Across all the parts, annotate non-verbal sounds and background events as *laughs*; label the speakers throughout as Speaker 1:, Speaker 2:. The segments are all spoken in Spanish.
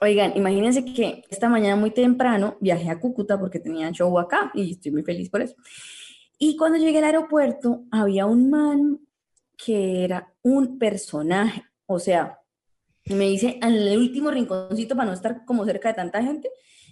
Speaker 1: Oigan, imagínense que esta mañana muy temprano viajé a Cúcuta porque tenía show acá y estoy muy feliz por eso. Y cuando llegué al aeropuerto había un man que era un personaje, o sea, me dice al último rinconcito para no estar como cerca de tanta gente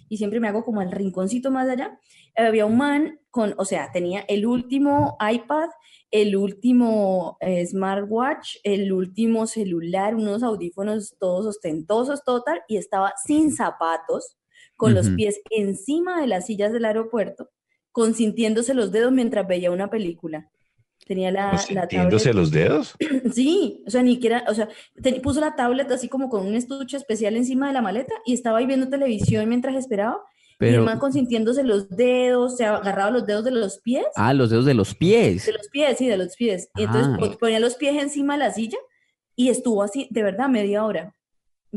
Speaker 1: y siempre me hago como al rinconcito más allá. Había un man con, o sea, tenía el último iPad, el último eh, smartwatch, el último celular, unos audífonos todos ostentosos, total, y estaba sin zapatos, con los pies encima de las sillas del aeropuerto, consintiéndose los dedos mientras veía una película. Tenía la,
Speaker 2: ¿Sintiéndose los dedos? *clears throat*
Speaker 1: Sí, o sea, ni siquiera, o sea, puso la tablet así como con un estuche especial encima de la maleta y estaba ahí viendo televisión mientras esperaba. Pero... Y el man consintiéndose los dedos, se agarraba los dedos de los pies.
Speaker 3: Ah, los dedos de los pies.
Speaker 1: De los pies, sí, de los pies. Y entonces ah. ponía los pies encima de la silla y estuvo así, de verdad, media hora.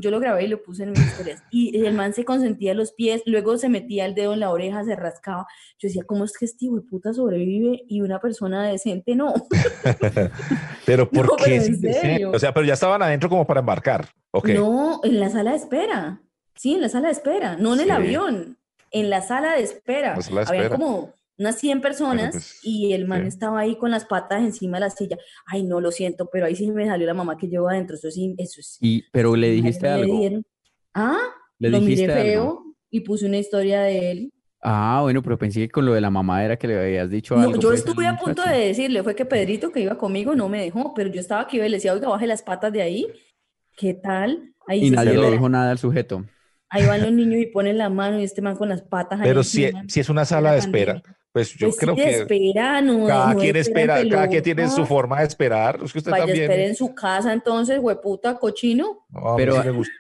Speaker 1: Yo lo grabé y lo puse en mis historias. Y el man se consentía los pies, luego se metía el dedo en la oreja, se rascaba. Yo decía, ¿cómo es que este de puta sobrevive y una persona decente no? *laughs*
Speaker 2: pero ¿por qué? O sea, pero ya estaban adentro como para embarcar. Okay.
Speaker 1: No, en la sala de espera. Sí, en la sala de espera, no en el avión, en la sala de espera. Había como unas 100 personas pues, y el man estaba ahí con las patas encima de la silla. Ay, no, lo siento, pero ahí sí me salió la mamá que llevo adentro. Eso sí, eso es.
Speaker 3: Y, pero le dijiste algo.
Speaker 1: ah, ¿Le lo miré feo y puse una historia de él.
Speaker 3: Ah, bueno, pero pensé que con lo de la mamá era que le habías dicho algo.
Speaker 1: yo pues, estuve a punto de decirle, fue que Pedrito que iba conmigo no me dejó, pero yo estaba aquí y le decía, oiga, baje las patas de ahí. ¿Qué tal?
Speaker 3: Ahí y nadie le dijo nada al sujeto.
Speaker 1: Ahí van los niños y ponen la mano y este man con las patas.
Speaker 2: Pero si, si es una sala de espera, pues yo pues creo que
Speaker 1: espera, no,
Speaker 2: cada quien espera, cada quien tiene su forma de esperar. Es que usted
Speaker 1: Vaya
Speaker 2: también.
Speaker 1: en su casa entonces, hueputa, cochino.
Speaker 2: pero me, gustó,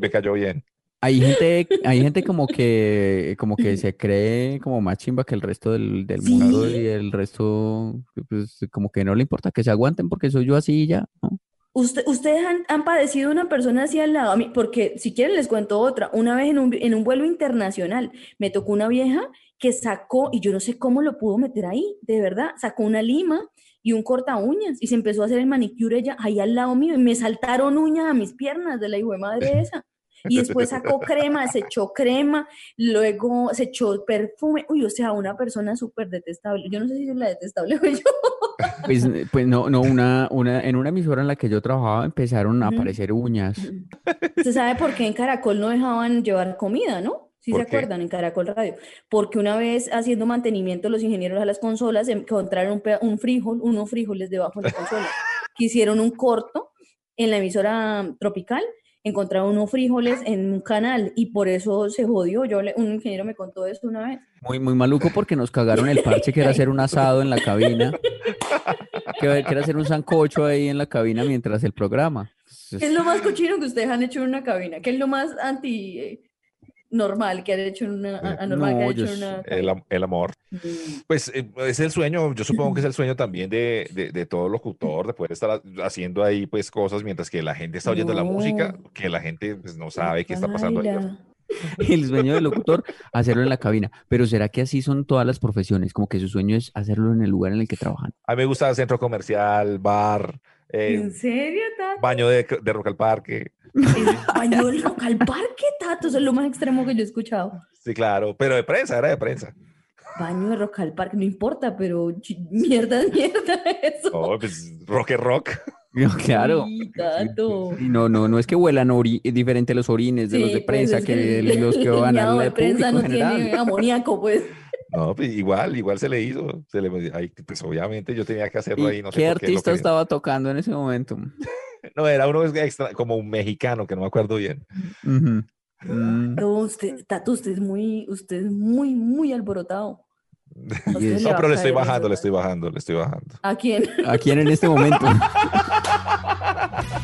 Speaker 2: me, cayó bien.
Speaker 3: Hay gente, hay gente como que, como que se cree como más chimba que el resto del, del mundo y el resto, pues, como que no le importa que se aguanten porque soy yo así y ya, ¿no?
Speaker 1: ustedes han, padecido una persona así al lado, a mí, porque si quieren les cuento otra. Una vez en un, en un vuelo internacional me tocó una vieja que sacó, y yo no sé cómo lo pudo meter ahí, de verdad, sacó una lima y un corta uñas y se empezó a hacer el manicure ella ahí al lado mío y me saltaron uñas a mis piernas de la hijo de madre *laughs* esa. Y después sacó crema, se echó crema, luego se echó perfume. Uy, o sea, una persona súper detestable. Yo no sé si es la detestable o yo.
Speaker 3: Pues, pues no, no, una, una, en una emisora en la que yo trabajaba empezaron a aparecer uñas.
Speaker 1: ¿Se sabe por qué en Caracol no dejaban llevar comida, no? Si se acuerdan, en Caracol Radio. Porque una vez haciendo mantenimiento los ingenieros a las consolas encontraron un, un frijol, unos frijoles debajo de la consola. que hicieron un corto en la emisora tropical encontraron unos frijoles en un canal y por eso se jodió. Yo un ingeniero me contó eso una vez.
Speaker 3: Muy, muy maluco porque nos cagaron el parche que era hacer un asado en la cabina, que, era hacer un sancocho ahí en la cabina mientras el programa.
Speaker 1: ¿Qué es lo más cochino que ustedes han hecho en una cabina? ¿Qué es lo más anti eh, normal que ha hecho una anormal que ha hecho una
Speaker 2: el, amor mm. pues eh, es el sueño yo supongo que es *laughs* el sueño también de, de, de, todo locutor de poder estar haciendo ahí pues cosas mientras que la gente está oyendo la música que la gente pues no sabe qué está pasando ahí
Speaker 3: el sueño del locutor, hacerlo en la cabina. Pero ¿será que así son todas las profesiones? Como que su sueño es hacerlo en el lugar en el que trabajan.
Speaker 2: A mí me gusta el centro comercial, bar.
Speaker 1: Eh, ¿En serio, Tato?
Speaker 2: Baño de, de Rock al Parque. *laughs*
Speaker 1: baño de Rock al Parque, Tato? Eso es lo más extremo que yo he escuchado.
Speaker 2: Sí, claro, pero de prensa, era de prensa.
Speaker 1: Baño de Rock al Parque, no importa, pero mierda, *laughs* mierda eso.
Speaker 2: Oh, pues rock es rock.
Speaker 3: Claro. no, no, no es que huelan diferente los orines de los de pues prensa que, los que *laughs* van a
Speaker 1: la de prensa no tiene amoníaco, pues.
Speaker 2: No, pues igual, igual se le hizo. Se le, pues obviamente yo tenía que hacerlo ahí. No
Speaker 3: ¿Qué artista estaba tocando en ese momento? *laughs*
Speaker 2: no, era uno extra, como un mexicano, que no me acuerdo bien.
Speaker 1: No, usted, Tato, usted es muy, usted es muy, muy alborotado. *laughs*
Speaker 2: No, pero le estoy bajando, le estoy bajando, le estoy bajando.
Speaker 1: ¿A quién?
Speaker 3: ¿A quién en este momento? *laughs*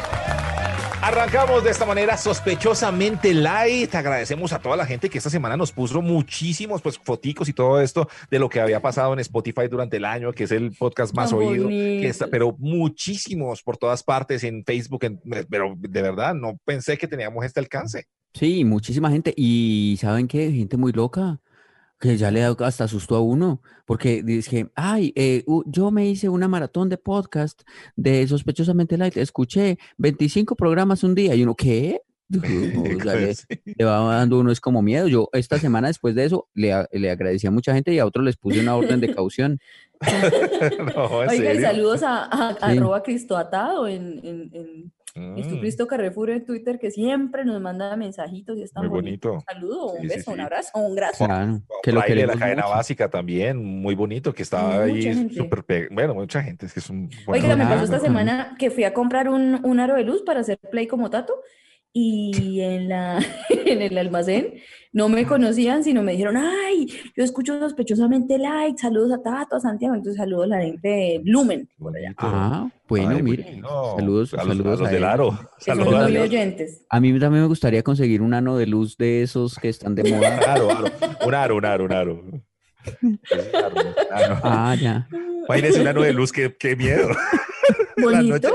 Speaker 2: Arrancamos de esta manera sospechosamente light. Agradecemos a toda la gente que esta semana nos puso muchísimos pues foticos y todo esto de lo que había pasado en Spotify durante el año, que es el podcast más oído, que está, pero muchísimos por todas partes en Facebook, pero de verdad no pensé que teníamos este alcance.
Speaker 3: Sí, muchísima gente y ¿saben qué? Gente muy loca que ya le da hasta susto a uno, porque dije, ay, eh, yo me hice una maratón de podcast de sospechosamente light, escuché 25 programas un día y uno, ¿qué? *laughs* le, va dando uno es como miedo. Yo esta semana después de eso le, le agradecí a mucha gente y a otros les puse una orden de caución. *laughs*
Speaker 1: Oiga, y saludos a, a, arroba Cristo Atado en Mm. Cristo Carrefour en Twitter que siempre nos manda mensajitos y está muy bonito. Un saludo, un beso, un abrazo, un gracias.
Speaker 2: que lo que la cadena básica también, muy bonito, que estaba ahí súper bueno, mucha gente, es que es un
Speaker 1: Oiga, me pasó esta semana que fui a comprar un, un aro de luz para hacer play como tato y en, la, *laughs* en el almacén no me conocían, sino me dijeron, ay, yo escucho sospechosamente like, saludos a Tato, a Santiago, entonces saludos a la gente de Lumen.
Speaker 3: Ah, bueno, mire, saludos, a los, saludos
Speaker 2: a, del Aro.
Speaker 1: Saludos a, oyentes.
Speaker 3: a mí también me gustaría conseguir un ano de luz de esos que están de moda. *laughs*
Speaker 2: aro, aro, un aro, un aro, un aro.
Speaker 3: Ah, ya.
Speaker 2: Imagínese un ano de luz, qué, qué miedo. *laughs* *laughs* La noche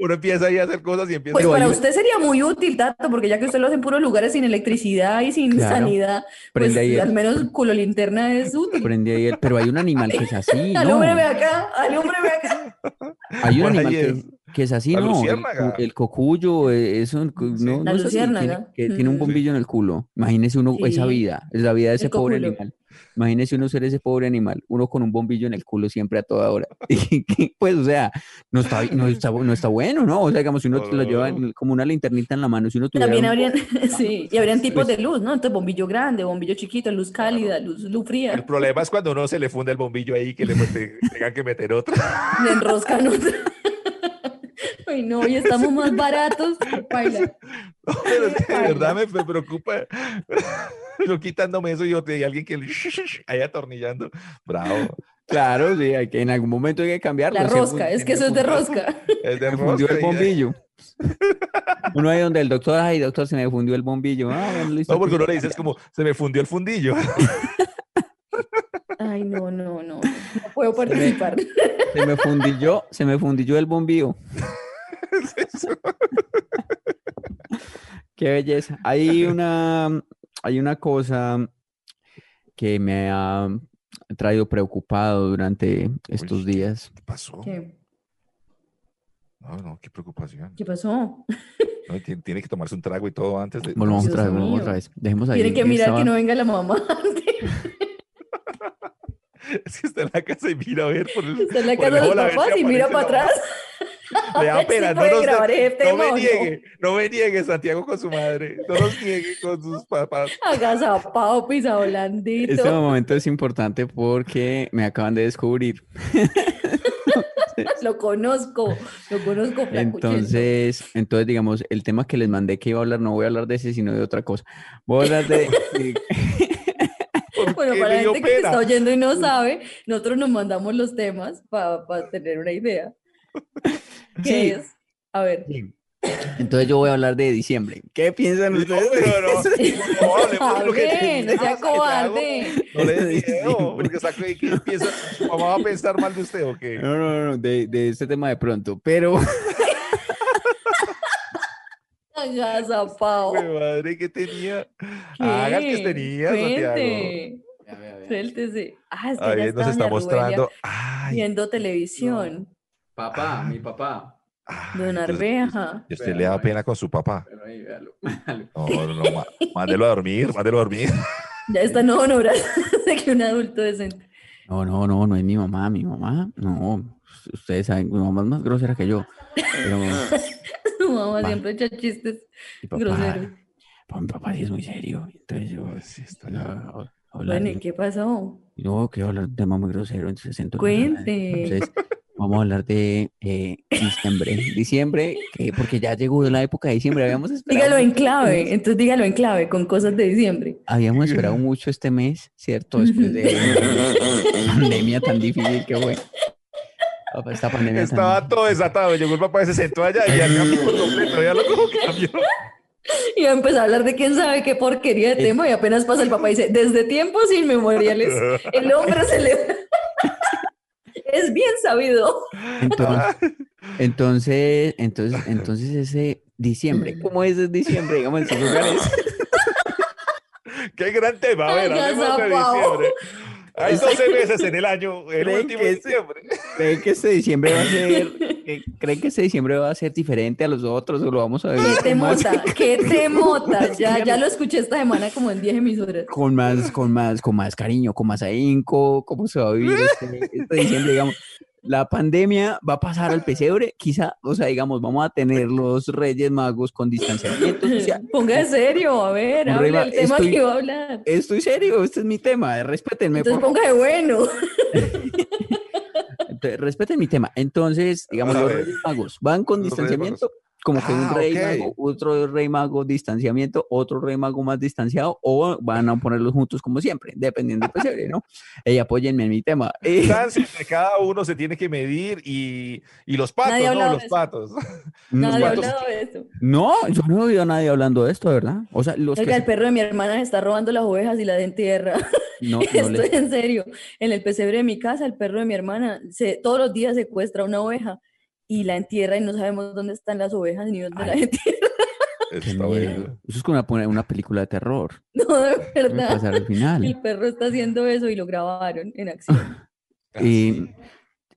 Speaker 2: uno, empieza ahí a hacer cosas y empieza
Speaker 1: Pues para usted sería muy útil, Tato, porque ya que usted lo hace en puros lugares sin electricidad y sin sanidad, pues al menos culo linterna es útil.
Speaker 3: Prende ahí el... Pero hay un animal que es así. *laughs*
Speaker 1: Al hombre ve acá, al hombre ve acá.
Speaker 3: Hay un animal que, es así, ¿no? El, cocuyo, eh, es un, no,
Speaker 1: la
Speaker 3: no
Speaker 1: tiene,
Speaker 3: que tiene un bombillo en el culo. Imagínese uno esa vida, es la vida de ese pobre animal. Imagínese uno ser ese pobre animal, uno con un bombillo en el culo siempre a toda hora. *laughs* Pues, o sea, no está, no está, no está bueno, ¿no? O sea, digamos, si uno lo lleva como una linternita en la mano, si uno tuviera...
Speaker 1: También habrían, *laughs* sí, y habrían tipos de luz, ¿no? Entonces, bombillo grande, bombillo chiquito, luz cálida, luz, luz fría.
Speaker 2: El problema es cuando uno se le funde el bombillo ahí que le *laughs* tengan que meter otro.
Speaker 1: Le enroscan otro. *laughs* Ay, no, y estamos más baratos. *laughs*
Speaker 2: No, pero es que de verdad me, me preocupa. *laughs* Yo quitándome eso y, y alguien que ahí atornillando. Bravo.
Speaker 3: Claro, sí, hay que en algún momento hay que cambiarlo.
Speaker 1: La rosca, es que eso es de rosca.
Speaker 2: Es de rosca.
Speaker 3: Fundió el bombillo. Uno ahí donde el doctor, ay, doctor, se me fundió el bombillo. Ah,
Speaker 2: no, porque uno le dice, es como, se me fundió el fundillo.
Speaker 1: Ay, no, no, no. No puedo participar.
Speaker 3: Se me, fundilló, se me fundilló el bombillo. *laughs* Qué belleza. Hay una, hay una cosa que me ha traído preocupado durante estos días.
Speaker 2: ¿Qué pasó?
Speaker 1: ¿Qué?
Speaker 2: No, no, qué preocupación.
Speaker 1: ¿Qué pasó?
Speaker 2: tiene, que tomarse un trago y todo antes de.
Speaker 3: Volvamos otra vez, volvamos otra vez. Dejemos ahí.
Speaker 1: Tiene que mirar que no venga la mamá. *laughs* *laughs*
Speaker 2: es que está en la casa y mira a ver por el.
Speaker 1: Está en la casa de los papás y mira para atrás.
Speaker 2: Le da pena, no, nos, este no me niegue, no me niegue Santiago con su madre, no nos niegue con sus papás.
Speaker 1: Agazapado, pisa holandito.
Speaker 3: Este momento es importante porque me acaban de descubrir. *laughs*
Speaker 1: lo conozco, lo conozco.
Speaker 3: Entonces, entonces, digamos, el tema que les mandé que iba a hablar, no voy a hablar de ese, sino de otra cosa. Voy a hablar de... *laughs* *laughs*
Speaker 1: bueno, para la gente que está oyendo y no sabe, nosotros nos mandamos los temas para tener una idea. *laughs* ¿Qué es? A ver.
Speaker 3: Entonces yo voy a hablar de diciembre. ¿Qué piensan ustedes?
Speaker 2: No, *laughs* no, no.
Speaker 1: no, bien, no sea cobarde.
Speaker 2: No le dije, porque sabe ¿qué piensa? ¿Mamá va a pensar mal de usted o qué?
Speaker 3: No, no, no, de, de este tema de pronto, pero...
Speaker 1: Agazapao.
Speaker 2: Mi madre, ¿qué tenía? Haga el que tenía, Santiago.
Speaker 1: Suéltese. Ah, es que
Speaker 2: Ahí nos está mostrando. Ay,
Speaker 1: viendo televisión.
Speaker 3: Papá, mi papá.
Speaker 1: Don Arveja.
Speaker 2: Y usted le da pena con su papá.
Speaker 3: Pero ahí, *laughs* véalo,
Speaker 2: No, no, no, mándelo a dormir, mándelo a dormir. *laughs*
Speaker 1: Ya está no honoras *laughs* de que un adulto decente.
Speaker 3: No, no, no, no es mi mamá, mi mamá, no. Ustedes saben, mi mamá es más grosera que yo. Pero,
Speaker 1: Mamá siempre echa chistes groseros.
Speaker 3: Mi papá sí es muy serio. Entonces yo,
Speaker 2: sí, está
Speaker 1: Bueno, ¿y qué pasó?
Speaker 3: No, que hablar de tema muy grosero, entonces entonces,
Speaker 1: Cuente.
Speaker 3: Entonces, vamos a hablar de eh, diciembre. Diciembre, que porque ya llegó la época de diciembre, habíamos *laughs* esperado.
Speaker 1: Dígalo en clave, entonces dígalo en clave, con cosas de diciembre.
Speaker 3: Habíamos esperado *laughs* mucho este mes, ¿cierto? Después de *laughs* una pandemia tan difícil que fue. Papá, esta pandemia tan-
Speaker 2: Estaba todo desatado. Llegó el papá, se sentó allá y ya cambió por completo. Ya lo *laughs* como cambió.
Speaker 1: Y empezó a hablar de quién sabe qué porquería de tema y apenas pasa el papá y dice, desde tiempos inmemoriales, el hombre se le... *laughs* es bien sabido.
Speaker 3: Entonces, *laughs* entonces, entonces, entonces ese diciembre, ¿cómo es ese diciembre? Digamos, en sus lugares.
Speaker 2: Qué gran tema. A ver,
Speaker 1: Ay,
Speaker 2: hablemos de diciembre. Hay 12 meses en el año, el
Speaker 3: ¿Creen
Speaker 2: último de diciembre.
Speaker 3: ¿Creen que este diciembre va a ser, *laughs* creen que este diciembre va a ser diferente a los otros o lo vamos a vivir
Speaker 1: ¿Qué *laughs* te mota? ¿Qué te mota? Ya, ya lo escuché esta semana como en 10 emisoras.
Speaker 3: con más, con más, con más cariño, con más ahínco? ¿Cómo se va a vivir este, este diciembre? Digamos, la pandemia va a pasar al pesebre, quizá, o sea, digamos, vamos a tener los Reyes Magos con distanciamiento *laughs* social.
Speaker 1: Ponga de serio, a ver, hable el tema
Speaker 3: estoy-
Speaker 1: que iba a hablar.
Speaker 3: Estoy serio, este es mi tema, respétenme, por
Speaker 1: Entonces ponga de bueno. *laughs*
Speaker 3: Entonces, respeten mi tema. Entonces, digamos, los. Reyes Magos van con distanciamiento, como que un
Speaker 2: Ah,
Speaker 3: rey mago, otro rey mago distanciamiento, otro rey mago más distanciado, o van a ponerlos juntos como siempre, dependiendo del pesebre, ¿no? *laughs* Y apóyenme en mi tema.
Speaker 2: Distancia *laughs* entre cada uno se tiene que medir y, y los patos,
Speaker 1: Nadie
Speaker 2: no, los
Speaker 1: eso.
Speaker 2: patos.
Speaker 1: Nadie ha
Speaker 2: patos-
Speaker 1: hablado de eso.
Speaker 3: no, yo no he oído a nadie hablando de esto, ¿verdad? O sea, los que
Speaker 1: Oiga, el
Speaker 3: se-
Speaker 1: perro de mi hermana está robando las ovejas y las de en tierra.
Speaker 3: no, no *laughs*
Speaker 1: Estoy
Speaker 3: les-
Speaker 1: en serio. En el pesebre de mi casa, el perro de mi hermana se, todos los días secuestra una oveja y la entierra y no sabemos dónde están las ovejas ni dónde la
Speaker 3: Ay.
Speaker 1: entierra. *laughs*
Speaker 3: miedo.
Speaker 2: bueno.
Speaker 3: Eso es como una, una película de terror. *laughs*
Speaker 1: No, de
Speaker 3: ¿Qué va a
Speaker 1: verdad.
Speaker 3: pasar al final?
Speaker 1: El perro está haciendo eso y lo grabaron en acción.
Speaker 3: Y,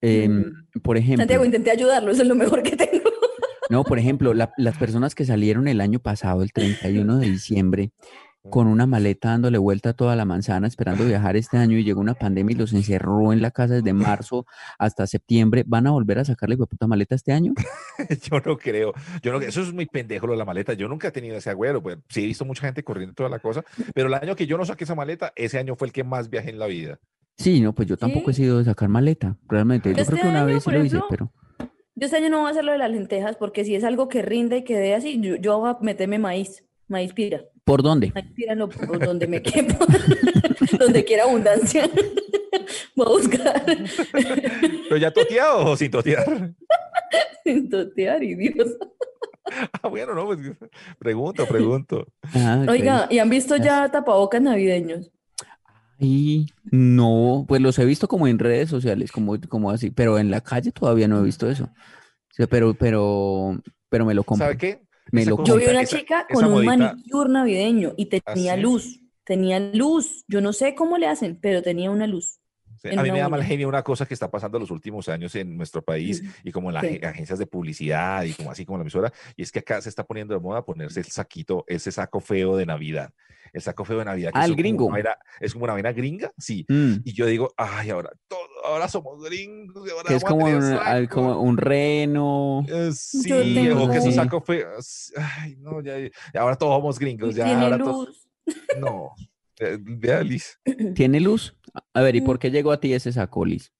Speaker 3: em, por ejemplo,
Speaker 1: Santiago, intenté ayudarlo, eso es lo mejor que tengo.
Speaker 3: No, por ejemplo, la- las personas que salieron el año pasado, el 31 de diciembre, con una maleta dándole vuelta a toda la manzana, esperando viajar este año y llegó una pandemia y los encerró en la casa desde marzo hasta septiembre, ¿van a volver a sacarle puta maleta este año? *laughs*
Speaker 2: Yo no creo. Yo no, eso es muy pendejo lo de la maleta. Yo nunca he tenido ese agüero. Pues sí he visto mucha gente corriendo toda la cosa. Pero el año que yo no saqué esa maleta, ese año fue el que más viajé en la vida.
Speaker 3: Sí, no, pues yo tampoco he sido de sacar maleta, realmente. Yo
Speaker 1: Este
Speaker 3: creo que una
Speaker 1: año,
Speaker 3: vez sí lo hice, pero
Speaker 1: Yo este año no voy a hacer lo de las lentejas porque si es algo que rinde y que dé así, yo, yo voy a meterme maíz, maíz pira.
Speaker 3: ¿Por dónde?
Speaker 1: Maíz pira en lo- por donde me quepa, *laughs* donde quiera abundancia. *laughs* Voy a buscar
Speaker 2: ¿Pero ya toteado o sin totear? *laughs*
Speaker 1: sin totear y Dios.
Speaker 2: Ah, bueno, no, pues pregunto, pregunto.
Speaker 3: Ah.
Speaker 1: Oiga, ¿y han visto ya tapabocas navideños?
Speaker 3: Y no, pues los he visto como en redes sociales, como, como así, pero en la calle todavía no he visto eso. O sea, pero, pero, pero me lo compro.
Speaker 2: ¿Sabe qué?
Speaker 3: Me lo
Speaker 1: Yo vi una
Speaker 2: esa-
Speaker 1: chica
Speaker 2: esa
Speaker 1: con un
Speaker 2: modita-
Speaker 1: manicure navideño y tenía
Speaker 2: ¿sí?
Speaker 1: luz, tenía luz. Yo no sé cómo le hacen, pero tenía una luz.
Speaker 2: Sí,
Speaker 1: en
Speaker 2: a mí me da mal genio una cosa que está pasando los últimos años en nuestro país y como en las ag- agencias de publicidad y como así como la emisora, y es que acá se está poniendo de moda ponerse el saquito, ese saco feo de Navidad. El saco feo de Navidad. que
Speaker 3: Ah,
Speaker 2: es
Speaker 3: el
Speaker 2: como una
Speaker 3: gringo.
Speaker 2: vaina- es como una vaina gringa, sí.
Speaker 3: Mm,
Speaker 2: Y yo digo, ay, ahora, todo, ahora somos gringos. y ahora
Speaker 3: que es como un, al-
Speaker 2: saco".
Speaker 3: como un reno.
Speaker 2: Eh, sí,
Speaker 1: tengo-
Speaker 2: o que su saco feo. Ay, no, ya, ya ahora todos somos gringos. Ya,
Speaker 1: tiene
Speaker 2: ahora todos-
Speaker 1: luz. *laughs*
Speaker 2: No. Eh, Vea, Liz. *laughs*
Speaker 3: ¿Tiene luz? A ver, ¿y
Speaker 1: Mm.
Speaker 3: por qué llegó a ti ese saco, Liz?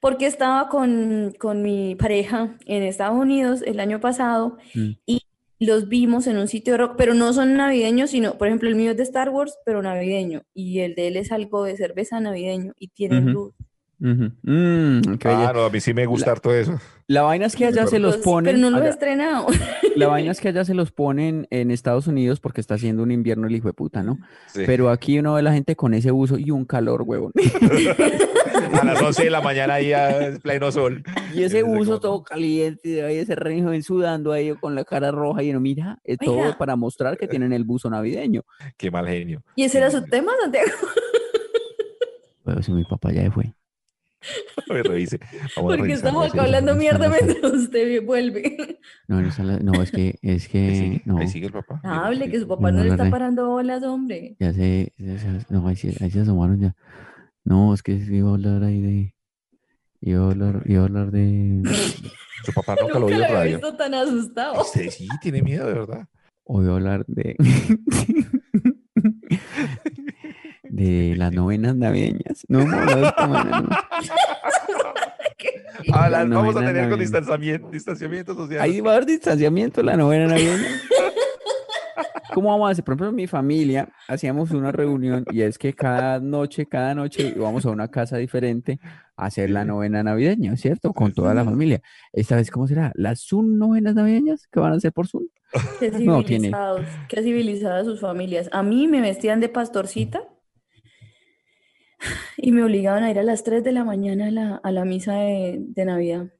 Speaker 1: Porque estaba con, con mi pareja en Estados Unidos el año pasado
Speaker 3: Mm.
Speaker 1: y los vimos en un sitio de rock, pero no son navideños, sino, por ejemplo, el mío es de Star Wars, pero navideño, y el de él es algo de cerveza navideño y tienen luz.
Speaker 3: Mm,
Speaker 2: Ah, no, a mí sí me gusta harto eso.
Speaker 3: La vaina es que allá se los
Speaker 1: pero
Speaker 3: ponen.
Speaker 1: no los he estrenado. *laughs*
Speaker 3: La vaina es que *laughs* allá se los ponen en Estados Unidos porque está haciendo un invierno el hijo de puta, ¿no?
Speaker 2: Sí.
Speaker 3: Pero aquí uno ve la gente con ese uso y un calor, huevón. *laughs*
Speaker 2: A las 11 de la mañana ahí a pleno sol.
Speaker 3: Y ese uso todo caliente, y ahí ese rey joven sudando ahí con la cara roja y uno mira, es todo para mostrar que tienen el buzo navideño.
Speaker 2: Qué mal genio.
Speaker 1: ¿Y ese era su tema, Santiago?
Speaker 3: Pero si mi papá ya fue. *laughs*
Speaker 2: A ver, revise. Vamos a
Speaker 1: Porque
Speaker 2: revisar,
Speaker 1: estamos acá hablando mierda mientras usted vuelve. *laughs*
Speaker 3: No, no, la- no, es que, es
Speaker 2: Ahí
Speaker 3: que,
Speaker 2: sigue,
Speaker 3: no,
Speaker 2: ahí sigue el papá. Mira,
Speaker 1: Hable, que su papá no
Speaker 3: No,
Speaker 1: le está
Speaker 3: re-
Speaker 1: parando bolas, hombre.
Speaker 3: ya sé, ya sé, no, ahí, sí- ahí se asomaron ya. No, es que iba a hablar ahí de, iba a hablar, iba a hablar de, *laughs*
Speaker 2: Su papá nunca lo
Speaker 1: Nunca
Speaker 2: oyó
Speaker 1: lo
Speaker 2: en
Speaker 1: había
Speaker 2: radio.
Speaker 1: visto tan asustado.
Speaker 2: Usted sí tiene miedo, de verdad.
Speaker 3: o iba a hablar de, de las novenas navideñas. No, hemos hablado esta no. *laughs*
Speaker 2: Ah, vamos a tener con distanciamiento, distanciamiento social.
Speaker 3: Ahí va a haber distanciamiento la novena navideña. *laughs* ¿Cómo vamos a hacer? Por ejemplo, en mi familia hacíamos una reunión y es que cada noche, cada noche íbamos a una casa diferente a hacer la novena navideña, ¿cierto? Con toda la familia. Esta vez, ¿cómo será? ¿Las Zoom novenas navideñas que van a hacer por Zoom?
Speaker 1: Qué
Speaker 3: No, tiene-
Speaker 1: civilizados, qué civilizadas sus familias. A mí me vestían de pastorcita y me obligaban a ir a las 3 de la mañana a la, a la misa de, de Navidad.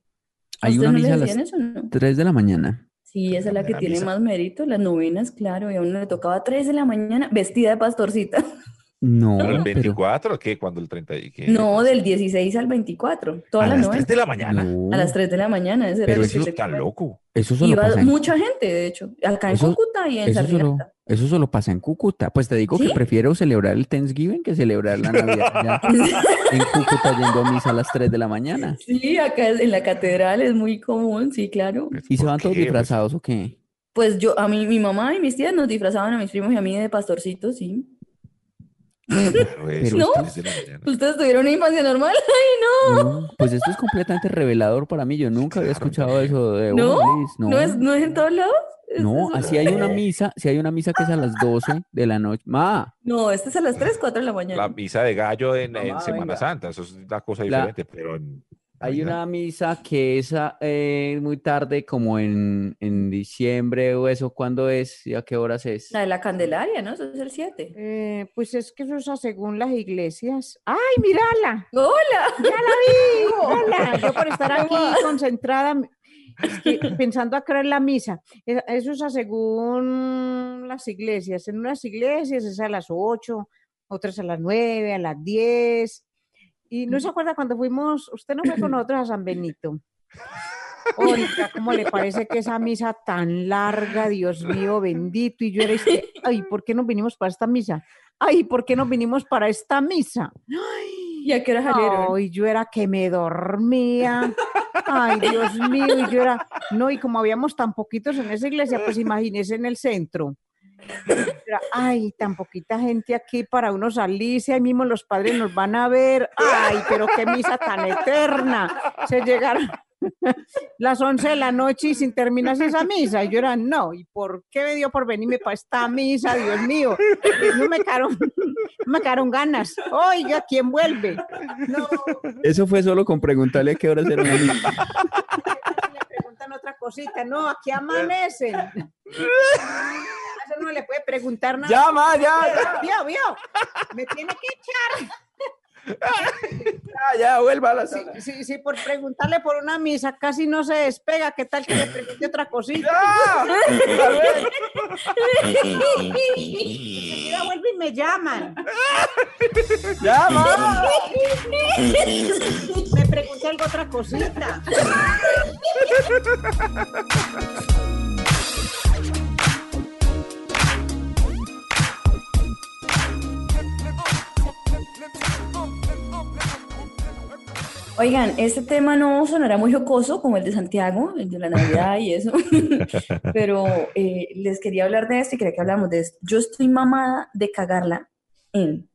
Speaker 1: ¿A
Speaker 3: Hay una
Speaker 1: no
Speaker 3: misa a las
Speaker 1: decían eso o no?
Speaker 3: 3 de la mañana.
Speaker 1: Sí, esa es la que
Speaker 2: La
Speaker 1: tiene
Speaker 2: misa.
Speaker 1: más mérito, las novenas, claro, y a uno le tocaba a 3 de la mañana vestida de pastorcita. *laughs*
Speaker 3: No,
Speaker 2: ¿Pero el
Speaker 3: pero
Speaker 2: 24 o qué? Cuando el 30 y qué?
Speaker 1: No, del 16 al 24, todas
Speaker 2: A
Speaker 1: las
Speaker 2: las 3
Speaker 1: novenas.
Speaker 2: de la mañana.
Speaker 3: no,
Speaker 1: A las 3 de la mañana, ese
Speaker 3: Pero eso
Speaker 2: Está loco.
Speaker 3: eso solo
Speaker 1: Iba
Speaker 3: pasa en,
Speaker 1: mucha gente, de hecho, acá en
Speaker 3: Eso-
Speaker 1: Cúcuta y en
Speaker 3: eso solo, eso solo pasa en Cúcuta. Pues te digo que prefiero celebrar el Thanksgiving que celebrar la Navidad *laughs* en Cúcuta yendo a misa a las 3 de la mañana.
Speaker 1: Sí, acá en la catedral es muy común, sí, claro.
Speaker 3: ¿Y se
Speaker 2: ¿Por
Speaker 3: van todos?
Speaker 2: Pues,
Speaker 3: disfrazados o qué?
Speaker 1: Pues yo, a mí, mi mamá y mis tías nos disfrazaban a mis primos y a mí de pastorcitos, sí. *laughs*
Speaker 2: Pero eso,
Speaker 1: ¿No?
Speaker 2: tres de la mañana.
Speaker 1: ¿Ustedes tuvieron una infancia normal? *laughs*
Speaker 3: No, pues esto es completamente revelador para mí. Yo nunca había
Speaker 2: Claro,
Speaker 3: escuchado eso de
Speaker 1: ¿No?
Speaker 3: oh, Liz,
Speaker 1: ¿No es, no es en todos lados?
Speaker 3: No, así hay una misa, si hay una misa que es a las 12 de la noche. Ma,
Speaker 1: No, este es a las 3, 4 de la mañana.
Speaker 2: La misa de gallo en, Semana
Speaker 3: venga.
Speaker 2: Santa, eso es una cosa
Speaker 3: La-
Speaker 2: diferente, pero en
Speaker 3: hay una misa que es eh, muy tarde, como en, en diciembre o eso. ¿Cuándo es? ¿Y a qué horas es?
Speaker 1: La de la Candelaria, ¿no? Eso es el 7.
Speaker 4: Eh, pues es que eso es a según las iglesias. ¡Ay, mírala!
Speaker 1: ¡Hola!
Speaker 4: ¡Ya la vi! ¡Hola! *laughs* Yo por estar aquí concentrada, *laughs* es que pensando acá en la misa. Eso es a según las iglesias. En unas iglesias es a las 8, otras a las 9, a las 10. Y no se acuerda cuando fuimos, usted no fue con nosotros a San Benito. *laughs* Oiga, ¿cómo le parece que esa misa tan larga, Dios mío, bendito? Y yo era, es que, ay, ¿por qué nos vinimos para esta misa? Ay, ¿por qué nos vinimos para esta misa?
Speaker 1: ¿Y a qué hora salieron?
Speaker 4: No, y yo era que me dormía. Ay, Dios mío, y yo era, no, y como habíamos tan poquitos en esa iglesia, pues imagínese en el centro. Ay, tan poquita gente aquí para uno salirse, ahí mismo los padres nos van a ver. Ay, pero qué misa tan eterna. Se llegaron *laughs* las 11 de la noche y sin terminarse esa misa. Y yo era, no, ¿y por qué me dio por venirme para esta misa, Dios mío? No me quedaron, no me quedaron ganas. Oiga, ¿quién vuelve? No,
Speaker 3: Eso fue solo con preguntarle a qué horas era una misa. *laughs*
Speaker 4: le preguntan otra cosita. No, aquí amanecen. *laughs* Eso no le puede preguntar nada.
Speaker 3: Ya, ma, ya,
Speaker 4: Vio, vio. Me tiene que echar.
Speaker 3: ya, *laughs* ya, vuelva a la
Speaker 4: Sí,
Speaker 3: sala.
Speaker 4: sí, sí, por preguntarle por una misa casi no se despega. ¿Qué tal que le pregunte otra cosita? Enseguida vuelve y me llaman. *laughs*
Speaker 3: Ya, ma.
Speaker 4: Me pregunté algo otra cosita. *laughs*
Speaker 1: Oigan, este tema no sonará muy jocoso como el de Santiago, el de la Navidad y eso, *laughs* pero eh, les quería hablar de esto y quería que habláramos de esto. Yo estoy mamada de cagarla en,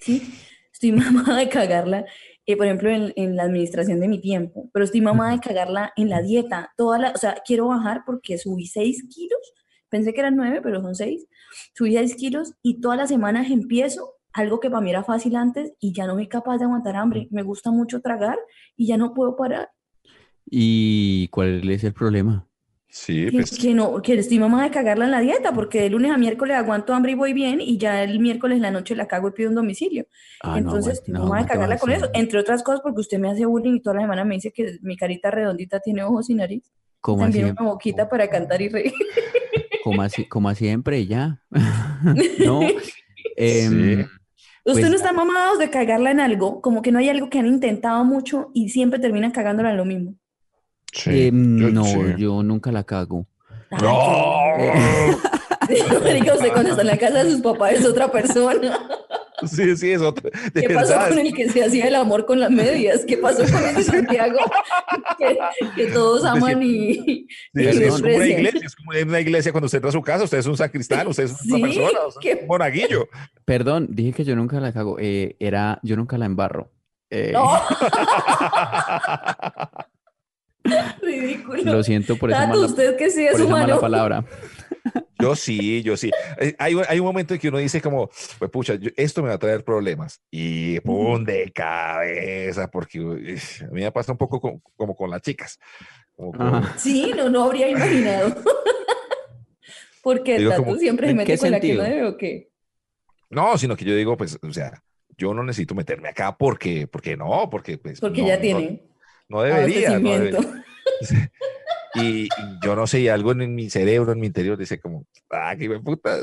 Speaker 1: ¿sí? Estoy *laughs* mamada de cagarla, eh, por ejemplo, en, en la administración de mi tiempo, pero estoy mamada de cagarla en la dieta. Toda la, o sea, quiero bajar porque subí 6 kilos, pensé que eran 9, pero son 6. Subí 6 kilos y todas las semanas empiezo algo que para mí era fácil antes y ya no soy capaz de aguantar hambre. Me gusta mucho tragar y ya no puedo parar.
Speaker 3: ¿Y cuál es el problema?
Speaker 2: Sí,
Speaker 1: Que,
Speaker 2: pues
Speaker 1: que no, que estoy mamá de cagarla en la dieta porque de lunes a miércoles aguanto hambre y voy bien y ya el miércoles en la noche la cago y pido un domicilio.
Speaker 3: Ah, no
Speaker 1: Entonces
Speaker 3: no
Speaker 1: mamá de
Speaker 3: aguanta
Speaker 1: cagarla con eso,
Speaker 3: sí.
Speaker 1: entre otras cosas porque usted me hace bullying y toda la semana me dice que mi carita redondita tiene ojos y nariz.
Speaker 3: Como
Speaker 1: También
Speaker 3: así,
Speaker 1: una boquita para cantar y reír.
Speaker 3: como así, como siempre, ya. *laughs* No. *laughs* em,
Speaker 1: Ustedes
Speaker 3: Pues-
Speaker 1: no están mamados de cagarla en algo, como que no hay algo que han intentado mucho y siempre terminan cagándola en lo mismo.
Speaker 2: sí,
Speaker 3: em,
Speaker 2: yo-
Speaker 3: no,
Speaker 2: sí.
Speaker 3: yo nunca la cago.
Speaker 2: ¡No!
Speaker 1: qué- Marica, usted cuando está en la casa de sus papás es otra persona.
Speaker 2: Sí, sí, es otro. De
Speaker 1: ¿Qué pasó con el que se hacía el amor con las medias? ¿Qué pasó con ese Santiago? que, que todos aman y,
Speaker 2: Sí,
Speaker 1: y
Speaker 2: es, es como una iglesia, es como una iglesia cuando usted entra a su casa, usted es un sacristán, usted es una
Speaker 1: Sí,
Speaker 2: persona, usted
Speaker 1: qué-
Speaker 2: es un monaguillo.
Speaker 3: Perdón, dije que yo nunca la cago. eh, era, yo nunca la embarro. Eh,
Speaker 1: No, *laughs* ridículo.
Speaker 3: Lo siento por esa
Speaker 1: Tato,
Speaker 3: mala,
Speaker 1: usted que sí es
Speaker 3: esa mala
Speaker 1: humano.
Speaker 3: palabra.
Speaker 2: Yo sí, yo sí. Eh, Hay, hay un momento en que uno dice como, pues pucha, yo- esto me va a traer problemas. Y pum, de cabeza, porque uy, a mí me pasa un poco con- como con las chicas. Como con-
Speaker 3: Ajá.
Speaker 1: Sí, no, no habría imaginado. *laughs* Porque el
Speaker 2: como,
Speaker 1: siempre se
Speaker 3: ¿en
Speaker 1: mete
Speaker 3: qué
Speaker 1: con la que no
Speaker 3: sentido?
Speaker 1: debe o qué.
Speaker 2: No, sino que yo digo, pues, o sea, yo no necesito meterme acá porque, porque no, porque pues
Speaker 1: Porque
Speaker 2: no,
Speaker 1: ya
Speaker 2: no-
Speaker 1: tiene
Speaker 2: No, debería, no debería. *laughs* Y y yo no sé, y algo en mi cerebro, en mi interior, dice como, ah, qué hijo de putas.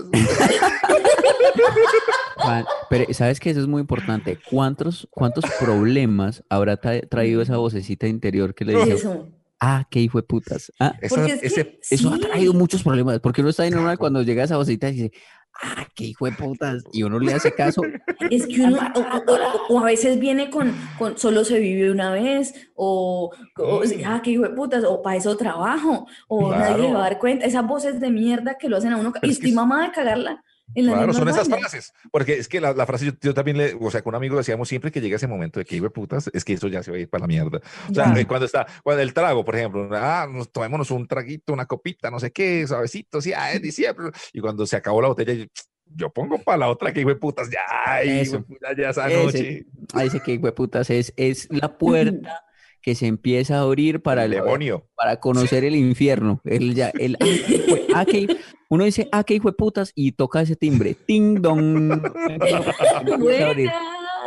Speaker 3: Juan, Pero sabes que eso es muy importante. ¿Cuántos, cuántos problemas habrá tra- traído esa vocecita interior que le dice,
Speaker 1: Eso.
Speaker 3: ah, qué hijo de putas? Ah,
Speaker 2: Esa-
Speaker 1: Porque es que
Speaker 2: ese,
Speaker 3: eso ha traído muchos problemas. Porque uno está ahí normal cuando llega esa vocecita y dice, ah, qué hijo de putas. Y uno le hace caso. *laughs*
Speaker 1: Es que uno, o, o- o a veces viene con, con solo se vive una vez, o, o, ah, qué hijo de putas, o para eso trabajo, o nadie le va a
Speaker 2: Claro.
Speaker 1: dar cuenta. Esas voces de mierda que lo hacen a uno.
Speaker 2: Pero
Speaker 1: Y estoy
Speaker 2: es-
Speaker 1: mamada de cagarla
Speaker 2: Claro, son esas frases. Porque es que la, la frase, yo, yo también le, o sea, con un amigo decíamos siempre que llega ese momento de que hijo putas, es que eso ya se va a ir para la mierda. O sea,
Speaker 1: Ya.
Speaker 2: eh, cuando está, cuando el trago, por ejemplo, ah, nos tomémonos un traguito, una copita, no sé qué, suavecito, sí, ah, es *laughs* diciembre. Y cuando se acabó la botella, yo, yo pongo para la otra que hijo putas, ya, ay, putas, ya esa
Speaker 3: Ese.
Speaker 2: noche.
Speaker 3: Ahí dice que hijo putas es, es la *laughs* puerta que se empieza a abrir para
Speaker 2: el
Speaker 3: el,
Speaker 2: demonio.
Speaker 3: para conocer el infierno. El, ya, el, ah, ah, qué- uno dice, ah, qué hijo de putas, y toca ese timbre. Ting dong.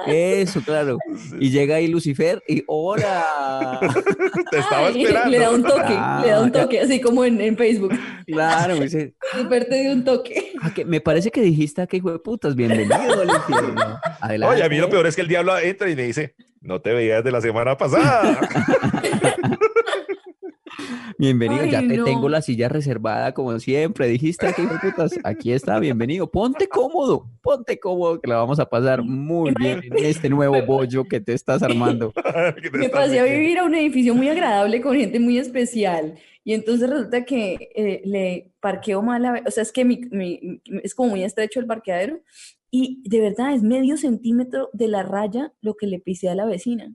Speaker 3: Eso, claro. Y llega ahí Lucifer y hola. *laughs*
Speaker 2: Te estaba
Speaker 1: Ay,
Speaker 2: esperando.
Speaker 1: Le da un toque,
Speaker 3: Ah,
Speaker 1: le da un
Speaker 3: ya.
Speaker 1: toque, así como en, en Facebook.
Speaker 3: Claro, me dice, *laughs*
Speaker 1: Super te dio un toque.
Speaker 3: "Ah, que me parece que dijiste a qué hijo de putas, bienvenido al infierno. Adelante.
Speaker 2: Oye, a mí lo peor es que el diablo entra y me dice, no te veías de la semana pasada. *laughs*
Speaker 3: Bienvenido, ya te
Speaker 1: no.
Speaker 3: tengo la silla reservada como siempre. Dijiste a qué hijo de putas, aquí está, bienvenido. Ponte cómodo, ponte cómodo, que la vamos a pasar muy bien en este nuevo bollo que te estás armando. *laughs*
Speaker 2: Te
Speaker 1: Me
Speaker 2: estás
Speaker 1: pasé a vivir a un edificio muy agradable con gente muy especial. Y entonces resulta que eh, le parqueo mal, a- o sea, es que mi, mi- es como muy estrecho el parqueadero. Y de verdad es medio centímetro de la raya lo que le pisé a la vecina.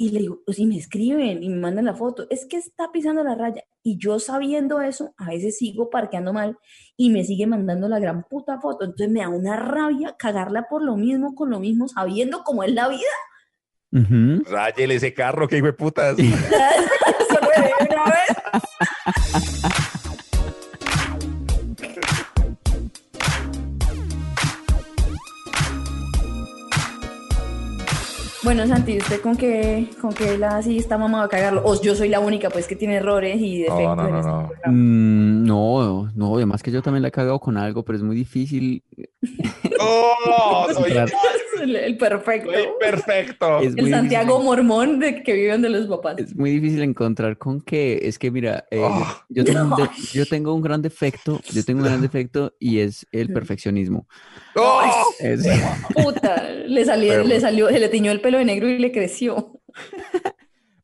Speaker 1: Y le digo, pues, y me escriben y me mandan la foto, es que está pisando la raya. Y yo sabiendo eso, a veces sigo parqueando mal y me sigue mandando la gran puta foto. Entonces me da una rabia cagarla por lo mismo, con lo mismo, sabiendo cómo es la vida.
Speaker 3: Ujú.
Speaker 2: Ráyele ese carro, que hijo de putas. *laughs*
Speaker 1: Solo de una vez. *laughs* Bueno, Santi, ¿usted con qué, con qué la así está mamado a cagarlo? O yo soy la única, pues, que tiene errores y defectos
Speaker 2: no,
Speaker 1: en
Speaker 2: no,
Speaker 1: este
Speaker 2: no.
Speaker 1: programa.
Speaker 3: Mm, no, no, además que yo también la he cagado con algo, pero es muy difícil. *laughs*
Speaker 2: ¡Oh! *laughs* Soy. *laughs*
Speaker 1: El, el perfecto.
Speaker 2: soy perfecto.
Speaker 3: Es
Speaker 1: El Santiago
Speaker 3: difícil.
Speaker 1: mormón de que viven de los papás.
Speaker 3: Es muy difícil encontrar con qué. Es que mira, eh, yo-
Speaker 2: Oh.
Speaker 3: yo, tengo un de- *laughs* yo tengo un gran defecto, yo tengo un gran defecto y es el perfeccionismo.
Speaker 2: ¡Oh!
Speaker 3: Es- *laughs*
Speaker 1: Puta, le salió,
Speaker 2: Pero-
Speaker 1: le salió, se le tiñó el pelo de negro y le creció.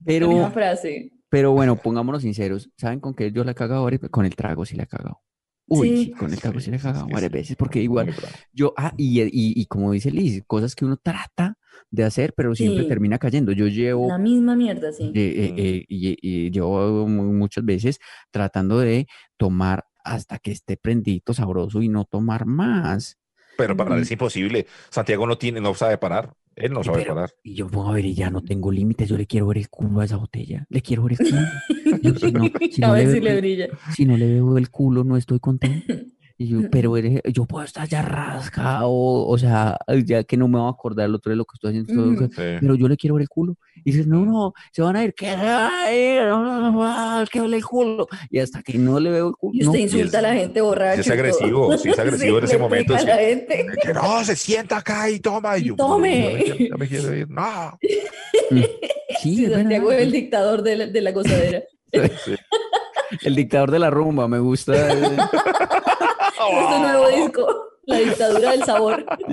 Speaker 3: pero,
Speaker 1: Una frase.
Speaker 3: pero bueno, pongámonos sinceros. ¿Saben con qué yo la he cagado? varias ve- Con el trago sí la he cagado. Uy,
Speaker 1: Sí.
Speaker 3: con el trago sí
Speaker 2: Sí,
Speaker 3: cagado
Speaker 2: sí,
Speaker 3: varias veces, porque igual yo, ah, y, y, y como dice Liz, cosas que uno trata de hacer, pero siempre
Speaker 1: Sí.
Speaker 3: termina cayendo. Yo llevo
Speaker 1: La misma mierda, sí.
Speaker 3: eh, eh,
Speaker 2: Mm.
Speaker 3: eh, y, y llevo mu- muchas veces tratando de tomar hasta que esté prendito, sabroso y no tomar más.
Speaker 2: Pero para él es imposible. Santiago no tiene, no sabe parar. Él no sabe
Speaker 3: Pero-
Speaker 2: parar.
Speaker 3: Y yo pongo a ver y ya no tengo límites, yo le quiero ver el culo a esa botella, le quiero ver el culo. *laughs* Yo, si, no, *laughs* si,
Speaker 1: a
Speaker 3: no
Speaker 1: si le brilla.
Speaker 3: si no le veo el culo, no estoy contento. *laughs* Y yo, pero eres- yo puedo estar ya rascado, o sea, ya que no me voy a acordar lo otro de lo que estoy haciendo, todo.
Speaker 2: Sí.
Speaker 3: pero yo le quiero ver el culo. Y dices, no, no, se van a ir, que no, no, no, ah, que el culo. Y hasta que no le veo el culo,
Speaker 1: Y
Speaker 3: no,
Speaker 1: usted insulta a la gente borracha.
Speaker 2: es agresivo, *laughs* sí es agresivo en ese momento, sí. Que no, se sienta acá y toma. Y
Speaker 1: Y
Speaker 2: yo,
Speaker 1: tome.
Speaker 2: "No, ya me quiero- ir. No. *laughs*
Speaker 3: sí,
Speaker 1: Sí,
Speaker 3: es
Speaker 1: Santiago es el dictador de la, de la gozadera. *laughs*
Speaker 2: Sí.
Speaker 3: El dictador de la rumba, me gusta. Eh.
Speaker 1: Este nuevo disco, La dictadura del sabor, *laughs*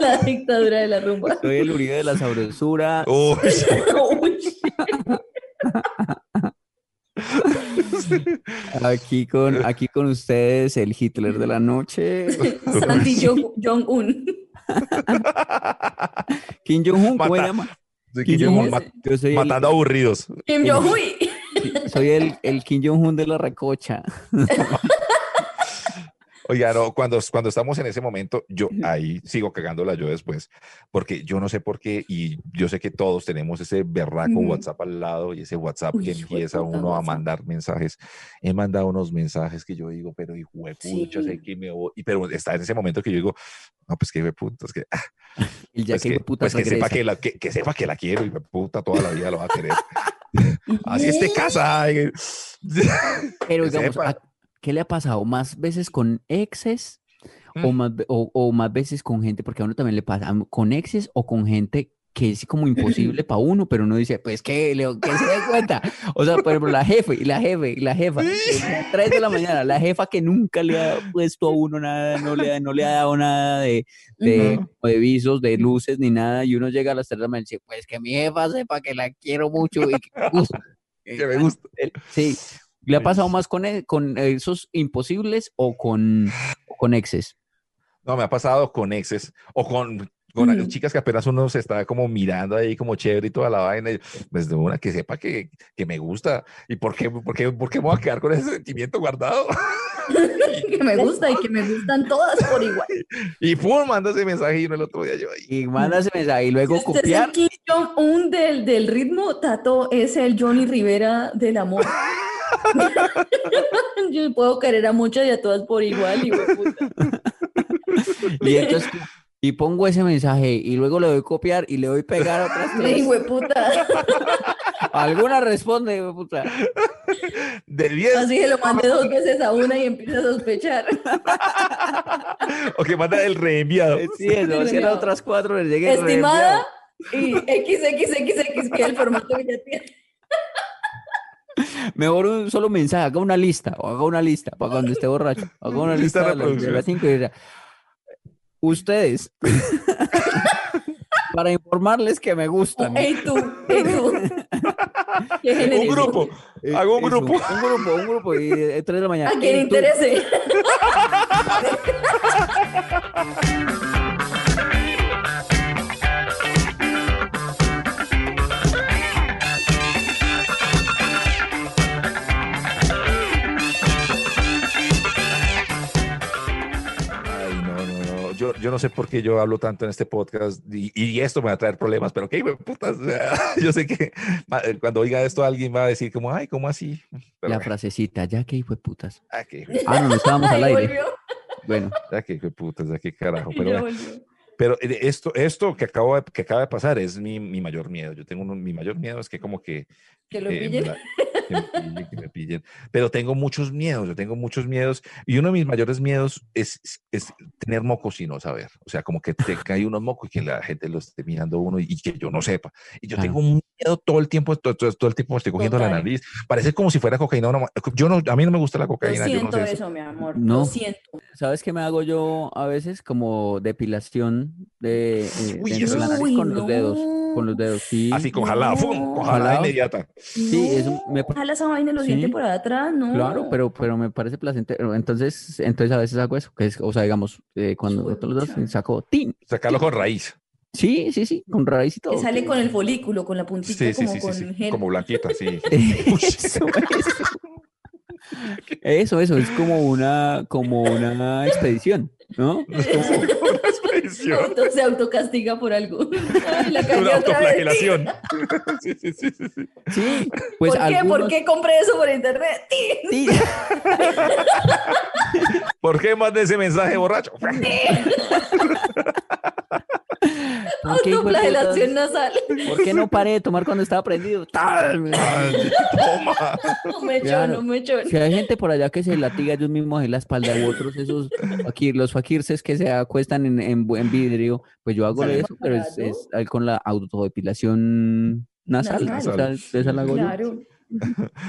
Speaker 1: la dictadura de la rumba.
Speaker 3: Soy el Uribe de la sabrosura.
Speaker 2: Uy,
Speaker 1: Uy, *laughs*
Speaker 3: Aquí con, aquí con ustedes, el Hitler de la noche. *laughs*
Speaker 1: Santi Jong- Jong-un.
Speaker 3: Kim Jong-un, ¿cómo se llama? Kim
Speaker 1: Jong-un.
Speaker 2: matando aburridos.
Speaker 1: Kim Jong-un.
Speaker 3: Soy el, el Kim Jong-un de la recocha. *laughs*
Speaker 2: Oiga, no, cuando, cuando estamos en ese momento, yo ahí sigo cagándola yo después, porque yo no sé por qué, y yo sé que todos tenemos ese berraco
Speaker 1: Ujú.
Speaker 2: WhatsApp al lado y ese WhatsApp
Speaker 1: Uy,
Speaker 2: que empieza
Speaker 1: puta,
Speaker 2: uno a mandar mensajes. He mandado unos mensajes que yo digo, pero hijo de pucha, sé
Speaker 1: Sí.
Speaker 2: que me voy, y pero está en ese momento que yo digo, no, pues que hijo de puta, es que, ah, *laughs*
Speaker 3: El ya
Speaker 2: pues
Speaker 3: que,
Speaker 2: que,
Speaker 3: puta
Speaker 2: pues que sepa que, la, que, que sepa que la quiero, y puta, toda la vida lo va a querer. *laughs* *laughs* Así esté casa. ay,
Speaker 3: Pero digamos,
Speaker 2: sepa.
Speaker 3: ¿a- ¿qué le ha pasado? ¿Más veces con exes o
Speaker 2: Mm.
Speaker 3: más, o, o más veces con gente? Porque a uno también le pasa, con exes o con gente que es como imposible *laughs* para uno, pero uno dice, pues que, Leo, que se dé cuenta. O sea, por ejemplo, la jefe y la jefe y la jefa, a las 3 de la mañana, la jefa que nunca le ha puesto a uno nada, no le, ha- no le ha dado nada de, de, de visos, de luces, ni nada, y uno llega a las 3 de la mañana y dice, pues que mi jefa sepa que la quiero mucho y que me gusta. *laughs*
Speaker 2: que me gusta.
Speaker 3: Sí. ¿Le ha pasado más con, e- con esos imposibles o con, o con exes?
Speaker 2: No, me ha pasado con exes o con, con
Speaker 1: Ujú.
Speaker 2: chicas que apenas uno se está como mirando ahí como chévere y toda la vaina. y, Pues de una que sepa que, que me gusta. ¿Y por qué, por, qué, por qué me voy a quedar con ese sentimiento guardado? *laughs*
Speaker 1: que me gusta y que me gustan todas por igual. *laughs*
Speaker 2: y pum, manda ese mensaje y el otro día yo.
Speaker 3: Y manda ese mensaje y luego
Speaker 1: Este es el
Speaker 3: copiar.
Speaker 1: Kim Jong-un del, del ritmo, Tato es el Johnny Rivera del amor. *laughs* Yo puedo querer a muchas y a todas por igual, puta.
Speaker 3: Y entonces y pongo ese mensaje y luego le doy copiar y le doy pegar a otras *laughs* tres.
Speaker 1: Puta. *laughs*
Speaker 3: Alguna responde, puta.
Speaker 2: De 10
Speaker 1: Así que lo mandé dos veces a una y empieza a sospechar. *laughs*
Speaker 2: o que manda el reenviado.
Speaker 3: Eh, Sí, eso, así a otras cuatro les llegue
Speaker 1: Estimada y XXXX, que es el formato que ya tiene.
Speaker 3: Mejor un solo mensaje, haga una lista, o haga una lista para cuando esté borracho. Haga una
Speaker 2: Lista
Speaker 3: lista
Speaker 2: de
Speaker 3: de las, de
Speaker 2: reproducción.
Speaker 3: las cinco y diga, ustedes, *laughs* para informarles que me gustan.
Speaker 1: Ey tú, ey tú.
Speaker 2: Un grupo.
Speaker 3: Eh,
Speaker 2: Hago un
Speaker 3: eso,
Speaker 2: grupo.
Speaker 3: Un grupo, un grupo, y tres de la mañana.
Speaker 1: A quien
Speaker 3: "Ey, tú,
Speaker 1: interese. *laughs*
Speaker 2: Yo, no sé por qué yo hablo tanto en este podcast y, y esto me va a traer problemas, pero qué hijo de putas. *laughs* yo sé que ma- cuando oiga esto alguien va a decir como, ay, ¿cómo así? Pero
Speaker 3: La
Speaker 2: bueno,
Speaker 3: frasecita, ya que hijo de putas.
Speaker 2: ah,
Speaker 3: Ah, no, no estábamos al aire.
Speaker 1: volvió.
Speaker 3: Bueno,
Speaker 2: ya qué hijo de putas, ya qué carajo. *laughs* Pero, pero eh, esto, esto que, acabo de, que acaba de pasar es mi, mi mayor miedo. Yo tengo uno- mi mayor miedo es que como que
Speaker 1: Que lo pillen.
Speaker 2: la- que me *laughs* pillen, que me pillen. Pero tengo muchos miedos, yo tengo muchos miedos. Y uno de mis mayores miedos es, es- es tener mocos y no saber. O sea, como que te cae unos mocos y que la gente lo esté mirando a uno y, y que yo no sepa. Y yo tengo un miedo todo el tiempo, todo, todo- todo el tiempo me estoy cogiendo la nariz. Parece como si fuera cocaína. no, yo no, a mí no me gusta la
Speaker 1: Lo
Speaker 2: cocaína. yo no
Speaker 1: siento
Speaker 2: sé
Speaker 1: eso, mi amor.
Speaker 3: No.
Speaker 1: Lo siento.
Speaker 3: ¿sabes qué me hago yo a veces? Como depilación de, eh,
Speaker 2: Uy,
Speaker 3: dentro de la nariz
Speaker 1: Uy,
Speaker 3: con los dedos. Con los dedos, sí.
Speaker 2: Así con jalada, ¡fum! con jalada
Speaker 3: Jalado.
Speaker 2: inmediata.
Speaker 3: Sí, eso me
Speaker 1: Ojalá esa vaina los
Speaker 3: Sí.
Speaker 1: dientes por ahí atrás, no.
Speaker 3: Claro, pero, pero me parece placentero. Entonces, entonces a veces hago eso, que es, o sea, digamos, eh, cuando boto los dos,
Speaker 1: pucha.
Speaker 3: saco tin.
Speaker 2: Sacarlo con raíz.
Speaker 3: Sí, sí, sí, con raíz y todo.
Speaker 1: Que sale con el folículo, con la puntita
Speaker 2: Sí, sí,
Speaker 1: como
Speaker 2: sí, sí,
Speaker 1: con
Speaker 2: sí,
Speaker 1: gel.
Speaker 2: Como blanquita, sí. *laughs*
Speaker 3: Eso, eso. Eso, eso, es como una, como una expedición, ¿no? *laughs*
Speaker 2: Una expedición.
Speaker 1: Auto- se autocastiga por algo. *laughs* Ay, la
Speaker 2: Una autoflagelación. *laughs* Sí, sí, sí, sí, sí.
Speaker 3: Sí, pues
Speaker 1: ¿Por qué? ¿Por qué compré eso por internet? *laughs*
Speaker 3: Sí.
Speaker 2: ¿Por qué mandé ese mensaje borracho?
Speaker 3: ¿Por qué, hijo de
Speaker 1: Autoflagelación nasal.
Speaker 3: ¿Por qué no paré de tomar cuando estaba prendido? ¡Tal!
Speaker 2: Toma.
Speaker 1: No me echó,
Speaker 3: Claro.
Speaker 1: no me echó.
Speaker 3: Si hay gente por allá que se latiga ellos mismos en la espalda u otros esos fakir, los fakirses que se acuestan en, en buen vidrio, pues yo hago eso, pero es, es con la autodepilación nasal.
Speaker 1: Nasal.
Speaker 3: Esa, esa la hago yo.
Speaker 1: Claro.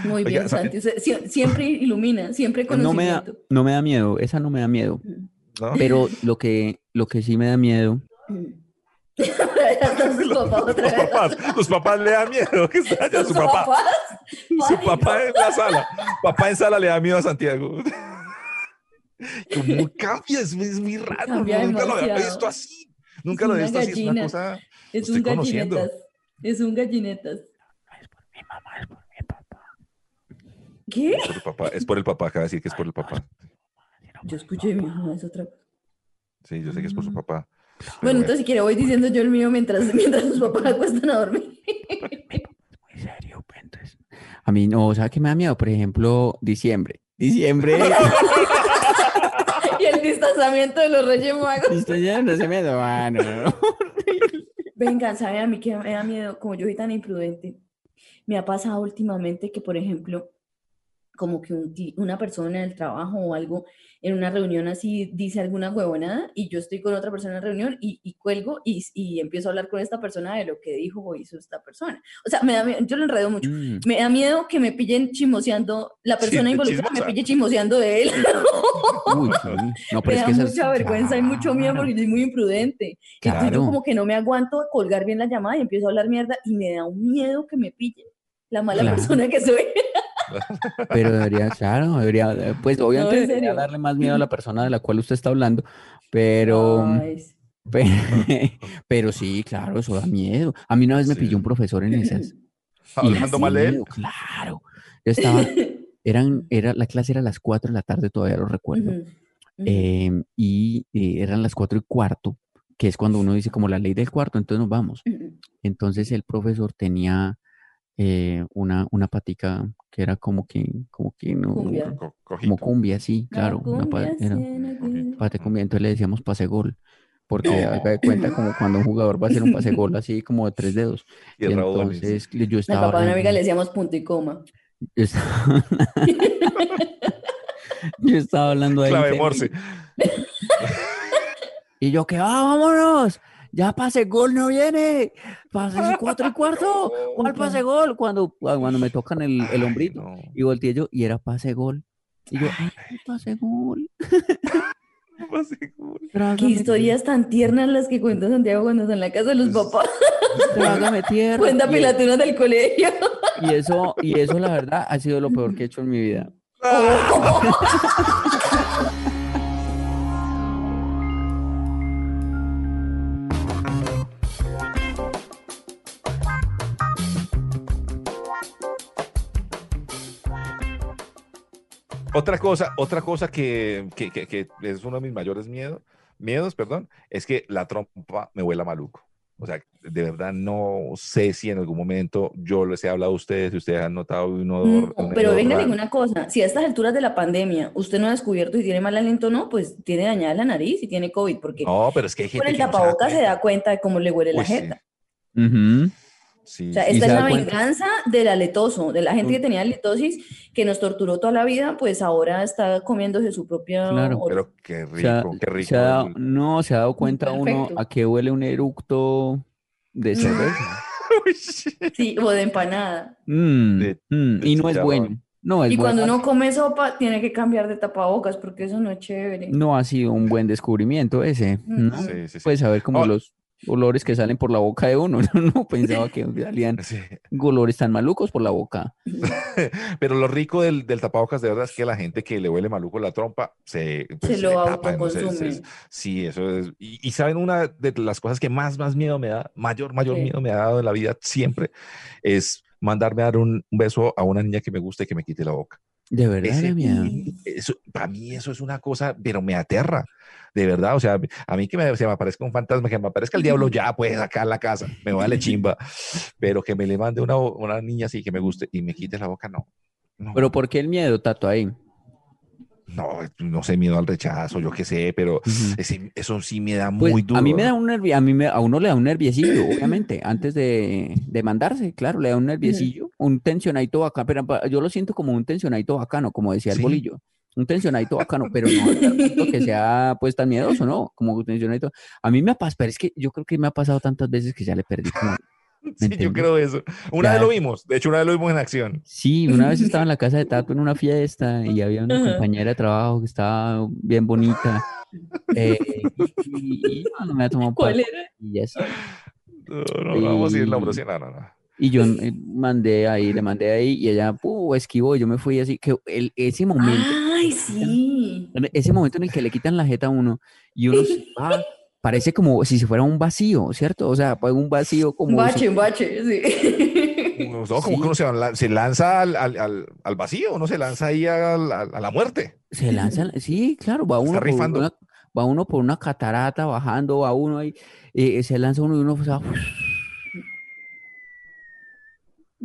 Speaker 1: Muy
Speaker 2: Oiga,
Speaker 1: bien. Santi. Sie- siempre ilumina, siempre
Speaker 3: No me, da,
Speaker 1: conocimiento.
Speaker 3: no me da miedo, esa no me da miedo.
Speaker 2: ¿No?
Speaker 3: Pero lo que, lo que sí me da miedo, *laughs*
Speaker 1: Papás
Speaker 2: Los
Speaker 1: vez.
Speaker 2: papás, los papás le da miedo que está allá su papá.
Speaker 1: papás.
Speaker 2: Su papá en la sala. Papá en sala le da miedo a Santiago. *laughs* ¿Cómo cambia? Es, es muy raro.
Speaker 1: Cambia
Speaker 2: Nunca lo había visto así. Nunca
Speaker 1: Es
Speaker 2: lo había visto así. Es una cosa.
Speaker 1: Es un
Speaker 2: conociendo.
Speaker 1: gallinetas. Es un gallinetas. qué?
Speaker 2: Es por el papá, es por el papá, acaba de decir que es por el papá.
Speaker 1: Yo escuché mi no es otra cosa.
Speaker 2: Sí, yo sé que es por su papá. Pero
Speaker 1: Bueno, entonces si quiere voy diciendo yo el mío mientras, *laughs* mientras sus papás *laughs* acuestan a dormir.
Speaker 3: Muy serio, pues, entonces. A mí no, ¿sabe qué me da miedo? Por ejemplo, diciembre. Diciembre. *laughs*
Speaker 1: y el distanciamiento de los Reyes Magos.
Speaker 3: Listo, ya no se me da. Ah.
Speaker 1: Venga, ¿sabe a mí que me da miedo? Como yo soy tan imprudente, me ha pasado últimamente que, por ejemplo, como que un una persona del trabajo o algo en una reunión así dice alguna huevonada y yo estoy con otra persona en la reunión y, y cuelgo y, y empiezo a hablar con esta persona de lo que dijo o hizo esta persona. O sea, me da miedo, yo lo enredo mucho.
Speaker 3: Mm,
Speaker 1: Me da miedo que me pillen chismoseando, la persona
Speaker 2: Sí,
Speaker 1: involucrada me pille chismoseando de él. *laughs*
Speaker 3: uy. No, pero
Speaker 1: me
Speaker 3: es
Speaker 1: da
Speaker 3: que esas-
Speaker 1: mucha vergüenza y mucho miedo
Speaker 3: Claro.
Speaker 1: porque soy muy imprudente. Entonces yo
Speaker 3: Claro.
Speaker 1: como que no me aguanto a colgar bien la llamada y empiezo a hablar mierda y me da un miedo que me pillen la mala
Speaker 3: Claro.
Speaker 1: persona que soy.
Speaker 3: Pero debería, claro, debería, pues obviamente
Speaker 1: en
Speaker 3: debería darle más miedo a la persona de la cual usted está hablando, pero,
Speaker 1: Ay, sí. *laughs*
Speaker 3: pe- pero, sí, claro, eso da miedo. A mí una vez me
Speaker 2: Sí.
Speaker 3: pilló un profesor en esas. *laughs*
Speaker 2: Hablando mal de él.
Speaker 3: Claro. Yo estaba, *laughs* eran, era, la clase era a las 4 de la tarde, todavía lo recuerdo. Em, y eh, eran las 4 y cuarto, que es cuando uno dice como la ley del cuarto, entonces nos vamos. Entonces el profesor tenía eh, una, una patica que era como que, como que no,
Speaker 1: Cumbia.
Speaker 2: Co-
Speaker 3: como cumbia, sí,
Speaker 1: La
Speaker 3: claro, una
Speaker 1: cumbia
Speaker 3: era cumbia, entonces le decíamos pase gol, porque *laughs* haga de cuenta como cuando un jugador va a hacer un pase gol así como de tres dedos. *laughs*
Speaker 2: Y
Speaker 3: Y entonces yo
Speaker 1: Al
Speaker 3: estaba
Speaker 1: papá de una amiga le decíamos punto y coma.
Speaker 3: yo estaba, *laughs* yo estaba hablando ahí.
Speaker 2: Clave Morse.
Speaker 3: Y yo que, ah, vámonos, ya pase gol no viene, pase cuatro y *laughs* cuarto, ¿cuál pase gol? Cuando, cuando me tocan el, el
Speaker 2: Ay,
Speaker 3: hombrito
Speaker 2: no.
Speaker 3: y volteé yo y era pase gol. Y yo, ay, pase gol. *laughs*
Speaker 2: Pase gol. *laughs*
Speaker 1: Qué historias tan tiernas las que cuenta Santiago cuando está en la casa de los papás.
Speaker 3: trágame tierra.
Speaker 1: Cuenta pilatunas del colegio.
Speaker 3: Y eso, y eso la verdad ha sido lo peor que he hecho en mi vida.
Speaker 2: Otra cosa, otra cosa que, que, que- que es uno de mis mayores miedos, miedos, perdón, es que la trompa me huela maluco. O sea, de verdad no sé si en algún momento yo les he hablado a ustedes, si ustedes han notado un odor.
Speaker 1: No,
Speaker 2: un
Speaker 1: pero
Speaker 2: hedor
Speaker 1: venga,
Speaker 2: raro.
Speaker 1: ninguna cosa. Si a estas alturas de la pandemia usted no ha descubierto si tiene mal aliento o no, pues tiene dañada la nariz y tiene COVID, porque
Speaker 2: No, pero es que hay gente
Speaker 1: con el
Speaker 2: que no se da
Speaker 1: tapabocas se
Speaker 2: cuenta.
Speaker 1: da cuenta de cómo le huele la
Speaker 2: Uy, sí.
Speaker 1: jeta.
Speaker 3: Ujú.
Speaker 2: Sí,
Speaker 1: O sea, esta
Speaker 3: se
Speaker 1: es la venganza del aletoso, de la gente que tenía halitosis, que nos torturó toda la vida, pues ahora está comiéndose su propia...
Speaker 3: Claro.
Speaker 2: Pero qué rico,
Speaker 3: ha-
Speaker 2: qué rico.
Speaker 3: se ha dado- no, se ha dado cuenta uno a qué huele un eructo de *laughs* cerveza.
Speaker 2: Uy, sí.
Speaker 1: O de empanada.
Speaker 3: Mm,
Speaker 2: De-
Speaker 3: mm,
Speaker 2: de
Speaker 3: y no es bueno. No es
Speaker 1: Y cuando uno come sopa, tiene que cambiar de tapabocas, porque eso no es chévere.
Speaker 3: No ha sido un buen descubrimiento ese.
Speaker 1: Mm.
Speaker 3: ¿no?
Speaker 2: Sí, sí, sí.
Speaker 3: Puedes saber como
Speaker 2: Oh.
Speaker 3: los olores que salen por la boca de uno. *laughs* Yo no pensaba que *laughs* salían
Speaker 2: Sí.
Speaker 3: olores tan malucos por la boca. *laughs*
Speaker 2: Pero lo rico del, del tapabocas de verdad es que la gente que le huele maluco la trompa se, pues,
Speaker 1: Se lo
Speaker 2: tapa, ¿no? Se- se- sí, eso es. Y, y saben, una de las cosas que más, más miedo me da, mayor, mayor miedo me ha dado en la vida siempre, es mandarme a dar un, un beso a una niña que me gusta y que me quite la boca.
Speaker 3: De verdad,
Speaker 2: Ese-. Eso, para mí eso es una cosa, pero me aterra, de verdad. O sea, a mí que me, se me aparezca un fantasma, que me aparezca el diablo ya, pues acá en la casa, me vale chimba, pero que me le mande una, una niña así que me guste y me quite la boca, no. No,
Speaker 3: Pero ¿por qué el miedo, Tato, ahí?
Speaker 2: no, no sé, miedo al rechazo, yo qué sé, pero ese- eso sí me da
Speaker 3: Pues,
Speaker 2: muy duro.
Speaker 3: a mí me da un nervio, a mí me, a uno le da un nerviecillo, obviamente, antes de, de mandarse, claro, le da un nerviecillo, un tensionadito bacano, pero yo lo siento como un tensionadito bacano, como decía el
Speaker 2: Sí.
Speaker 3: bolillo, un tensionadito bacano, pero no al punto que sea pues tan miedoso, ¿no? Como un tensionadito. A mí me ha pasado, pero es que yo creo que me ha pasado tantas veces que ya le perdí como...
Speaker 2: Sí, yo creo eso. Una
Speaker 3: Ya.
Speaker 2: vez lo vimos, de hecho, una vez lo vimos en acción.
Speaker 3: Sí, una vez estaba en la casa de Tato en una fiesta y había una
Speaker 1: Ajá.
Speaker 3: compañera de trabajo que estaba bien bonita. eh, y, y- y no, no me ha tomado
Speaker 1: ¿Cuál
Speaker 3: parte,
Speaker 1: era?
Speaker 3: y ya está.
Speaker 2: No, no, no vamos a decir el nombre,
Speaker 3: Y-
Speaker 2: sí, no, no, no.
Speaker 3: Y yo eh, mandé ahí, le mandé ahí y ella ¡pum! esquivó y yo me fui así, que el, ese momento,
Speaker 1: Ay, *laughs* sí.
Speaker 3: ese momento en el que le quitan la jeta a uno y uno se *laughs* va, parece como si se fuera un vacío, ¿cierto? O sea, pues un vacío como...
Speaker 1: Un bache, un bache, sí.
Speaker 2: No, como que uno se, lan- se lanza al, al, al, al vacío, uno se lanza ahí a la, a la muerte.
Speaker 3: Se lanzan, sí, claro, va uno, por
Speaker 2: rifando.
Speaker 3: una, va uno por una catarata bajando, va uno ahí, eh, se lanza uno y uno, o sea, un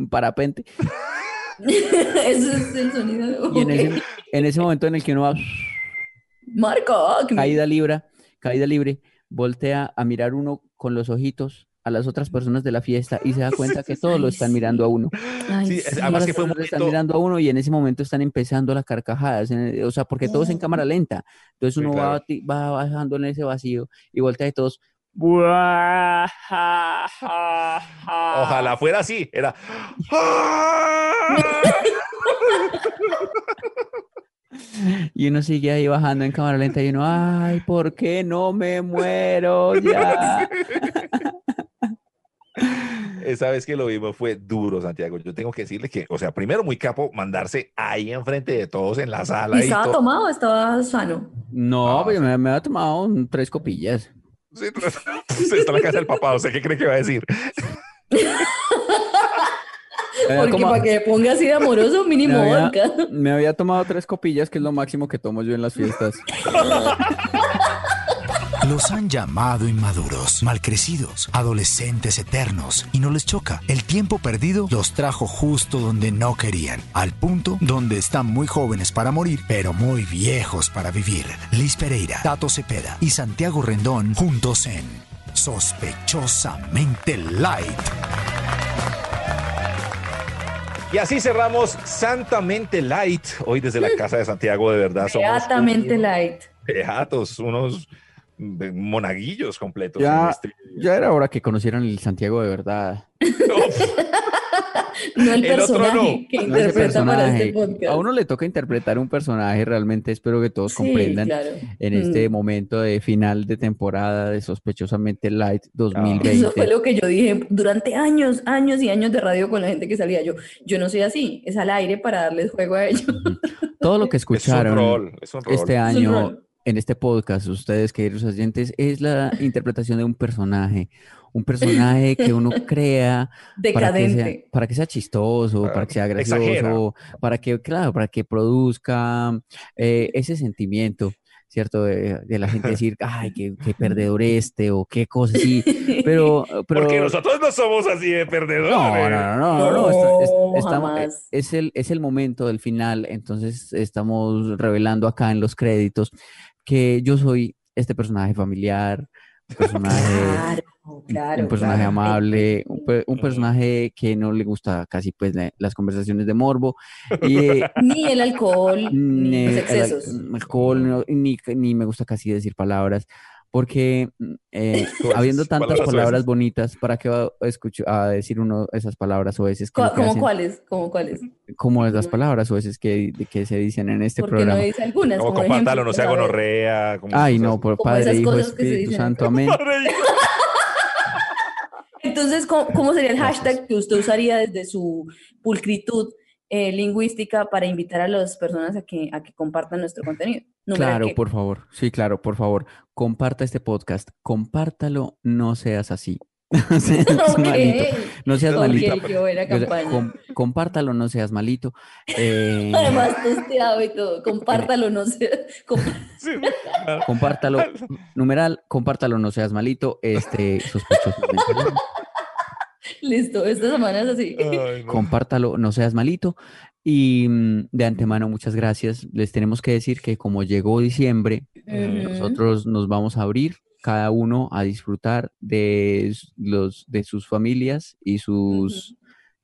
Speaker 3: parapente. *laughs*
Speaker 1: Ese es el sonido.
Speaker 3: Y en ese, en ese momento en el que uno va
Speaker 1: Marco Acme.
Speaker 3: caída libre, caída libre, voltea a mirar uno con los ojitos a las otras personas de la fiesta y se da cuenta que todos lo están mirando a uno.
Speaker 1: Ay,
Speaker 2: Sí, además que fue un
Speaker 3: están mirando a uno y en ese momento están empezando las carcajadas, o sea, porque todo es en cámara lenta. Entonces
Speaker 2: Sí,
Speaker 3: uno
Speaker 2: claro.
Speaker 3: va, va bajando en ese vacío y voltea y todos.
Speaker 2: Ojalá fuera así, era... *laughs*
Speaker 3: Y uno sigue ahí bajando en cámara lenta y uno, ay, ¿por qué no me muero ya? *laughs*
Speaker 2: Esa vez que lo vimos fue duro, Santiago. Yo tengo que decirle que, o sea, primero muy capo mandarse ahí enfrente de todos en la sala.
Speaker 1: ¿Y
Speaker 2: y
Speaker 1: estaba
Speaker 2: todo.
Speaker 1: tomado o estaba sano?
Speaker 3: No,
Speaker 2: Ah,
Speaker 3: pues
Speaker 2: sí.
Speaker 3: me, me había tomado tres copillas.
Speaker 2: Sí, pues, está en la casa del papá, ¿usted qué cree que va a decir?
Speaker 1: Porque para que me ponga así de amoroso, mínimo
Speaker 3: Me había-
Speaker 1: vodka.
Speaker 3: me había tomado tres copillas, que es lo máximo que tomo yo en las fiestas. *laughs*
Speaker 5: Los han llamado inmaduros, malcrecidos, adolescentes eternos, y no les choca. El tiempo perdido los trajo justo donde no querían, al punto donde están muy jóvenes para morir, pero muy viejos para vivir. Liz Pereira, Tato Cepeda y Santiago Rendón juntos en Sospechosamente Light.
Speaker 2: Y así cerramos Santamente Light, hoy desde la casa de Santiago, de verdad. Somos
Speaker 1: Beatamente
Speaker 2: unos
Speaker 1: light.
Speaker 2: beatos, unos monaguillos completos.
Speaker 3: Ya,
Speaker 2: en este-
Speaker 3: ya era hora que conocieran el Santiago de verdad. *laughs*
Speaker 1: No el,
Speaker 2: El otro
Speaker 1: personaje
Speaker 2: no.
Speaker 1: que
Speaker 3: No ese
Speaker 1: interpreta para este podcast.
Speaker 3: A uno le toca interpretar un personaje, realmente espero que todos
Speaker 1: Sí,
Speaker 3: comprendan
Speaker 1: claro.
Speaker 3: en este
Speaker 1: Mm.
Speaker 3: momento de final de temporada de Sospechosamente Light
Speaker 1: Eso
Speaker 3: 2020.
Speaker 1: fue lo que yo dije durante años, años y años de radio con la gente que salía. Yo, yo no soy así, es al aire para darles juego a ellos.
Speaker 3: Todo lo que
Speaker 2: Es un
Speaker 3: escucharon
Speaker 2: rol, es un rol.
Speaker 3: este
Speaker 1: Es un
Speaker 3: año
Speaker 1: rol.
Speaker 3: En este podcast, ustedes queridos oyentes, es la interpretación de un personaje, un personaje que uno *laughs* crea para que sea, para que sea chistoso, para que sea
Speaker 2: exagera.
Speaker 3: gracioso, para que, claro, para que produzca eh, ese sentimiento, ¿cierto? De, de la gente decir, *laughs* ay, qué, qué perdedor este, o qué cosa así, pero... *laughs* pero
Speaker 2: Porque nosotros no somos así de perdedores.
Speaker 3: no, no, no, no, no, no, está- es- estamos-
Speaker 1: jamás.
Speaker 3: es, el, es el momento del final, entonces estamos revelando acá en los créditos que yo soy este personaje familiar, un personaje,
Speaker 1: Claro,
Speaker 3: un-
Speaker 1: claro.
Speaker 3: un personaje
Speaker 1: claro.
Speaker 3: amable, un, pe- un personaje que no le gusta casi pues la- las conversaciones de morbo, y, eh, *laughs*
Speaker 1: Ni el alcohol, ni
Speaker 3: ni
Speaker 1: los
Speaker 3: el
Speaker 1: excesos.
Speaker 3: al- alcohol, no- ni, ni me gusta casi decir palabras, porque mm, eh, *laughs* habiendo tantas
Speaker 2: Palabras
Speaker 3: bonitas, ¿para qué va a, escuch- a decir uno esas palabras lo que
Speaker 1: ¿Cómo
Speaker 3: hacen-
Speaker 1: cuáles? ¿Cómo cuáles?
Speaker 3: como las
Speaker 1: No.
Speaker 3: palabras oeces que, que se dicen en este
Speaker 1: Porque no
Speaker 3: programa?
Speaker 1: dice algunas.
Speaker 2: Como
Speaker 1: como
Speaker 2: compártalo, no sea gonorrea. como
Speaker 3: Ay,
Speaker 2: cosas
Speaker 3: no, por
Speaker 1: Como
Speaker 3: Padre,
Speaker 1: esas
Speaker 3: Hijo,
Speaker 1: cosas que se
Speaker 3: Espíritu
Speaker 1: dicen.
Speaker 3: Santo, amén. *laughs*
Speaker 1: Entonces, ¿cómo, cómo sería el hashtag que usted usaría desde su pulcritud eh, lingüística para invitar a las personas a que, a que compartan nuestro contenido?
Speaker 3: Claro, por favor. Sí, claro, por favor. Comparta este podcast. Compártalo, no seas así. *laughs* No *laughs* seas
Speaker 1: Ok,
Speaker 3: malito. No seas
Speaker 1: ok,
Speaker 3: malito.
Speaker 1: qué buena
Speaker 3: O sea,
Speaker 1: campaña.
Speaker 3: com- compártalo, no seas malito. Eh,
Speaker 1: Además, testeado y todo. Compártalo, no comp-
Speaker 2: Sí, claro.
Speaker 3: compártalo, *laughs* numeral, compártalo, no seas malito. Este, sospechosamente. *laughs*
Speaker 1: Listo, esta semana es así.
Speaker 2: Ay, no.
Speaker 3: compártalo, no seas malito. Y mm, de antemano, muchas gracias. Les tenemos que decir que como llegó diciembre, nosotros nos vamos a abrir cada uno a disfrutar de los de sus familias y sus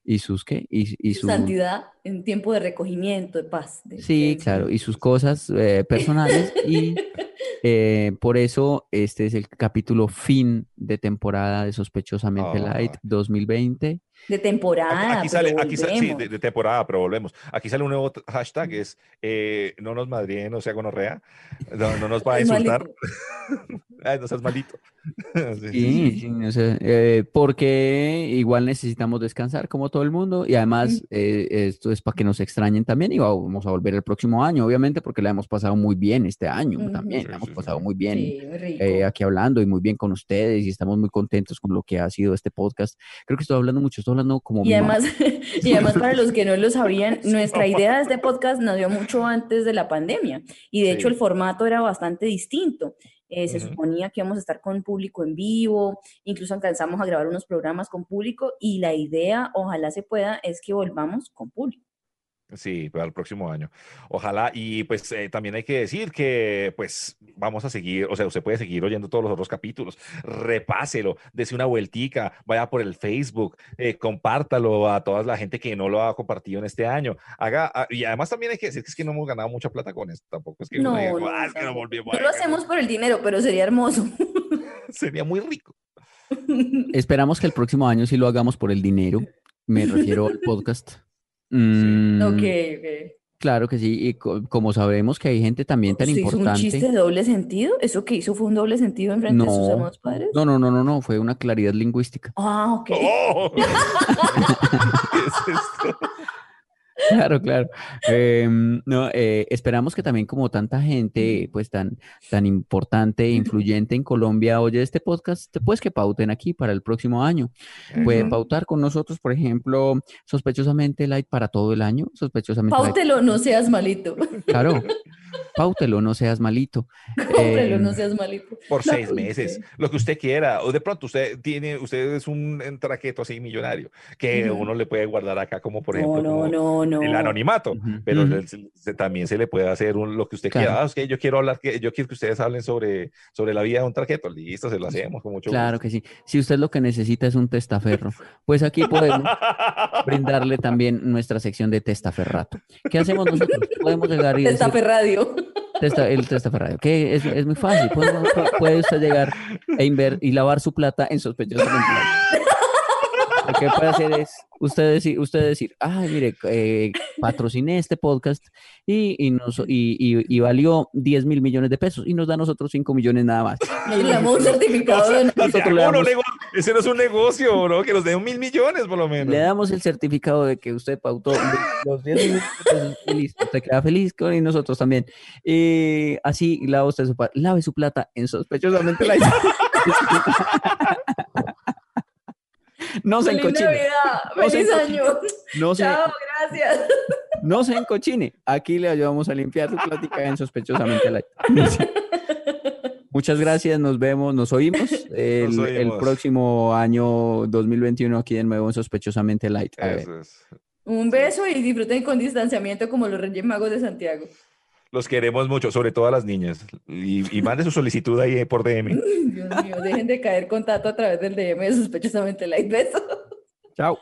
Speaker 3: y sus qué y, y
Speaker 1: Su
Speaker 3: su
Speaker 1: Santidad en tiempo de recogimiento, de paz. de-
Speaker 3: sí
Speaker 1: de-
Speaker 3: claro y sus cosas eh, personales y *laughs* eh, por eso este es el capítulo fin de temporada de sospechosamente light
Speaker 2: Ah.
Speaker 3: 2020
Speaker 1: De temporada.
Speaker 2: Aquí, aquí sale, aquí sale, sí, de, de temporada, pero volvemos. Aquí sale un nuevo hashtag, es eh, no nos madrien, no sea gonorrea, no, no nos va a *laughs* insultar. *laughs* Ay, no seas malito. *laughs* Sí, sí,
Speaker 3: Sí, no sé, eh, porque igual necesitamos descansar como todo el mundo y además eh, esto es para que nos extrañen también y vamos a volver el próximo año, obviamente, porque la hemos pasado muy bien este año también. Hemos pasado muy bien eh, aquí hablando y muy bien con ustedes y estamos muy contentos con lo que ha sido este podcast. Creo que estoy hablando mucho, estoy hablando como
Speaker 1: Y además, *laughs* y además para los que no lo sabían, *laughs* nuestra idea de este podcast nació mucho antes de la pandemia y de hecho el formato era bastante distinto. Eh, se suponía que íbamos a estar con público en vivo, incluso alcanzamos a grabar unos programas con público y la idea, ojalá se pueda, es que volvamos con público.
Speaker 2: Sí, para el próximo año. Ojalá. Y pues eh, también hay que decir que pues vamos a seguir, o sea, usted puede seguir oyendo todos los otros capítulos. Repáselo, dese una vueltica, vaya por el Facebook, eh, compártalo a toda la gente que no lo ha compartido en este año. Haga, ah, y además también hay que decir que es que no hemos ganado mucha plata con esto. Tampoco es que
Speaker 1: No,
Speaker 2: diga,
Speaker 1: no,
Speaker 2: "Ah, es que no volvimos
Speaker 1: No lo
Speaker 2: ganar".
Speaker 1: hacemos por el dinero, pero sería hermoso. *laughs*
Speaker 2: Sería muy rico. *laughs*
Speaker 3: Esperamos que el próximo año sí lo hagamos por el dinero. Me refiero al *laughs* podcast. Mm,
Speaker 1: Ok, ok.
Speaker 3: Claro que sí, y co- como sabemos que hay gente también tan
Speaker 1: ¿Usted hizo un
Speaker 3: importante.
Speaker 1: chiste de doble sentido? ¿Eso que hizo fue un doble sentido en frente de sus
Speaker 3: No,
Speaker 1: amados padres?
Speaker 3: no, no, no, no, no, fue una claridad lingüística.
Speaker 1: Ah, ok.
Speaker 2: ¡Oh! *laughs* *laughs* ¿Qué es esto?
Speaker 3: Claro, claro. Em, no, eh, esperamos que también como tanta gente, pues tan, tan importante e influyente en Colombia oye este podcast, pues que pauten aquí para el próximo año. Puede pautar con nosotros, por ejemplo, sospechosamente light para todo el año, sospechosamente light.
Speaker 1: Páutelo, no seas malito.
Speaker 3: Claro, páutelo, no seas malito. *laughs*
Speaker 1: Cómprelo, no
Speaker 3: Em,
Speaker 1: seas malito.
Speaker 2: por
Speaker 1: No,
Speaker 2: seis meses,
Speaker 1: sí.
Speaker 2: lo que usted quiera, o de pronto usted tiene, usted es un traqueto así millonario, que uno le puede guardar acá como por ejemplo
Speaker 1: no,
Speaker 2: como
Speaker 1: no, no.
Speaker 2: el anonimato, pero se- se- también se le puede hacer un- lo que usted
Speaker 3: Claro.
Speaker 2: quiera. Ah, es que yo quiero hablar, que yo quiero que ustedes hablen sobre, sobre la vida de un traqueto, listo, se lo hacemos con mucho
Speaker 3: Claro
Speaker 2: gusto.
Speaker 3: que sí. Si usted lo que necesita es un testaferro, pues aquí podemos *laughs* brindarle también nuestra sección de testaferrato. ¿Qué hacemos nosotros? *laughs* Podemos llegar y decir,
Speaker 1: Radio. *laughs*
Speaker 3: testa- el testaferrato, que es, es muy fácil. Podemos- pu- puede usted llegar e inver- y lavar su plata en sospechosamente. Que puede hacer es usted decir, usted decir, ay, mire, eh, patrociné este podcast y, y, nos, y, y- y valió 10 mil millones de pesos y nos da a nosotros 5 millones nada más.
Speaker 1: Le damos un certificado de
Speaker 3: Nosotros le
Speaker 2: Uno,
Speaker 3: damos-
Speaker 2: nego- ese no es un negocio, ¿no? Que nos den mil millones por lo menos.
Speaker 3: Le damos el certificado de que usted pautó los 10 millones de pesos y listo. Usted queda feliz con y nosotros también. Y así lava usted su, lave su plata en sospechosamente la *laughs* No se
Speaker 1: ¡Feliz
Speaker 3: encochine.
Speaker 1: Navidad!
Speaker 3: No
Speaker 1: ¡Feliz año!
Speaker 3: No se,
Speaker 1: ¡Chao! ¡Gracias!
Speaker 3: no se encochine. Aquí le ayudamos a limpiar su plática en sospechosamente light. Muchas gracias, nos vemos, nos oímos el, el
Speaker 2: oímos.
Speaker 3: próximo año 2021 aquí de nuevo en Sospechosamente Light. A ver.
Speaker 2: Eso es.
Speaker 1: Un beso y disfruten con distanciamiento como los Reyes Magos de Santiago.
Speaker 2: Los queremos mucho, sobre todo a las niñas. Y, y mande su solicitud ahí por DM.
Speaker 1: Dios mío, dejen de caer con Tato a través del DM de sospechosamente light. Beso.
Speaker 3: Chao.